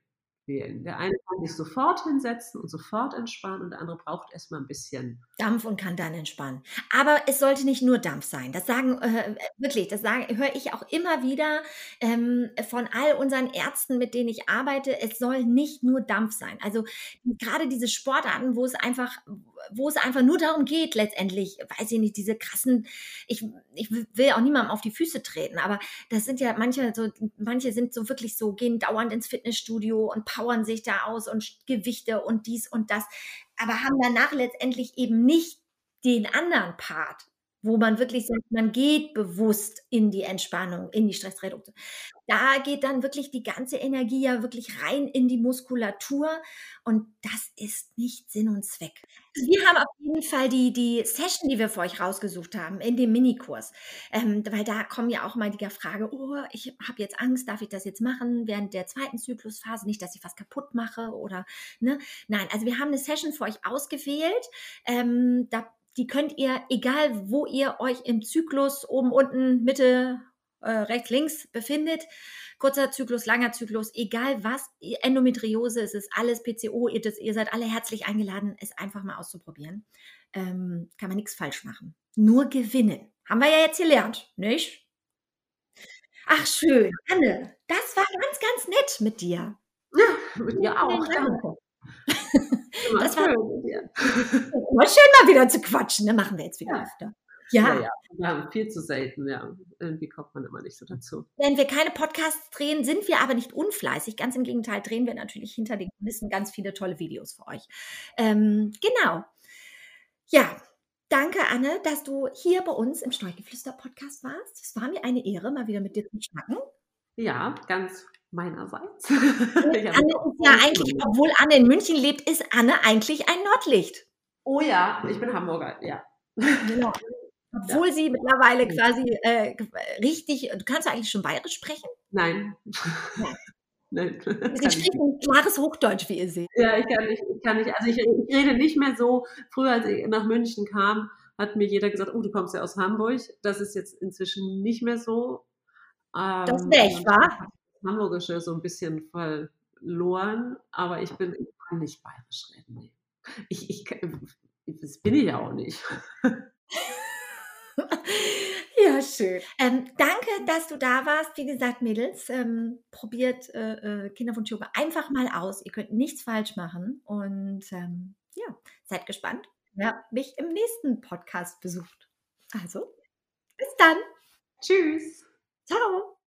wählen. Der eine kann sich sofort hinsetzen und sofort entspannen und der andere braucht erstmal ein bisschen Dampf und kann dann entspannen. Aber es sollte nicht nur Dampf sein. Das sagen äh, wirklich, das höre ich auch immer wieder ähm, von all unseren Ärzten, mit denen ich arbeite. Es soll nicht nur Dampf sein. Also gerade diese Sportarten, wo es einfach, wo es einfach nur darum geht, letztendlich, weiß ich nicht, diese krassen, ich, ich will auch niemandem auf die Füße treten, aber das sind ja manche so, manche sind so wirklich so, gehen dauernd ins Fitnessstudio und powern sich da aus und Gewichte und dies und das aber haben danach letztendlich eben nicht den anderen Part, wo man wirklich sagt, man geht bewusst in die Entspannung, in die Stressreduktion. Da geht dann wirklich die ganze Energie ja wirklich rein in die Muskulatur und das ist nicht Sinn und Zweck. Also wir haben auf jeden Fall die, die Session, die wir für euch rausgesucht haben, in dem Minikurs, ähm, weil da kommen ja auch mal die Frage, oh, ich habe jetzt Angst, darf ich das jetzt machen während der zweiten Zyklusphase, nicht, dass ich was kaputt mache oder, ne? Nein, also wir haben eine Session für euch ausgewählt, ähm, da die könnt ihr, egal wo ihr euch im Zyklus, oben, unten, Mitte, äh, rechts, links befindet, kurzer Zyklus, langer Zyklus, egal was, Endometriose, es ist alles PCO, ihr, das, ihr seid alle herzlich eingeladen, es einfach mal auszuprobieren. Ähm, kann man nichts falsch machen. Nur gewinnen. Haben wir ja jetzt gelernt, nicht? Ach, schön. Anne, das war ganz, ganz nett mit dir. Ja, mit dir auch. Danke. Das war immer schön mal wieder zu quatschen. Ne? Machen wir jetzt wieder ja. öfter. Ja. ja, ja. Haben viel zu selten, ja. Irgendwie kommt man immer nicht so dazu. Wenn wir keine Podcasts drehen, sind wir aber nicht unfleißig. Ganz im Gegenteil, drehen wir natürlich hinter den Kulissen ganz viele tolle Videos für euch. Ähm, genau. Ja, danke, Anne, dass du hier bei uns im Steuergeflüster-Podcast warst. Es war mir eine Ehre, mal wieder mit dir zu schnacken. Ja, ganz meinerseits. Anne ist ja eigentlich, obwohl Anne in München lebt, ist Anne eigentlich ein Nordlicht. Oh ja, ich bin Hamburger, ja. Genau. Obwohl ja. sie mittlerweile quasi äh, richtig, du kannst eigentlich schon bayerisch sprechen? Nein. Ja. Nein. Sie spricht ein klares Hochdeutsch, wie ihr seht. Ja, ich kann nicht, ich kann nicht, also ich, ich, rede nicht mehr so. Früher, als ich nach München kam, hat mir jeder gesagt, oh, du kommst ja aus Hamburg. Das ist jetzt inzwischen nicht mehr so. Ähm, das wäre ich, wa? Hamburgische so ein bisschen verloren, aber ich bin, ich kann nicht bayerisch reden. Ich, ich, das bin ich ja auch nicht. Ja, schön. Ähm, danke, dass du da warst. Wie gesagt, Mädels, ähm, probiert äh, äh Kinderwunsch-Yoga einfach mal aus. Ihr könnt nichts falsch machen. Und ähm, ja, seid gespannt, wer mich im nächsten Podcast besucht. Also, bis dann. Tschüss. Ciao.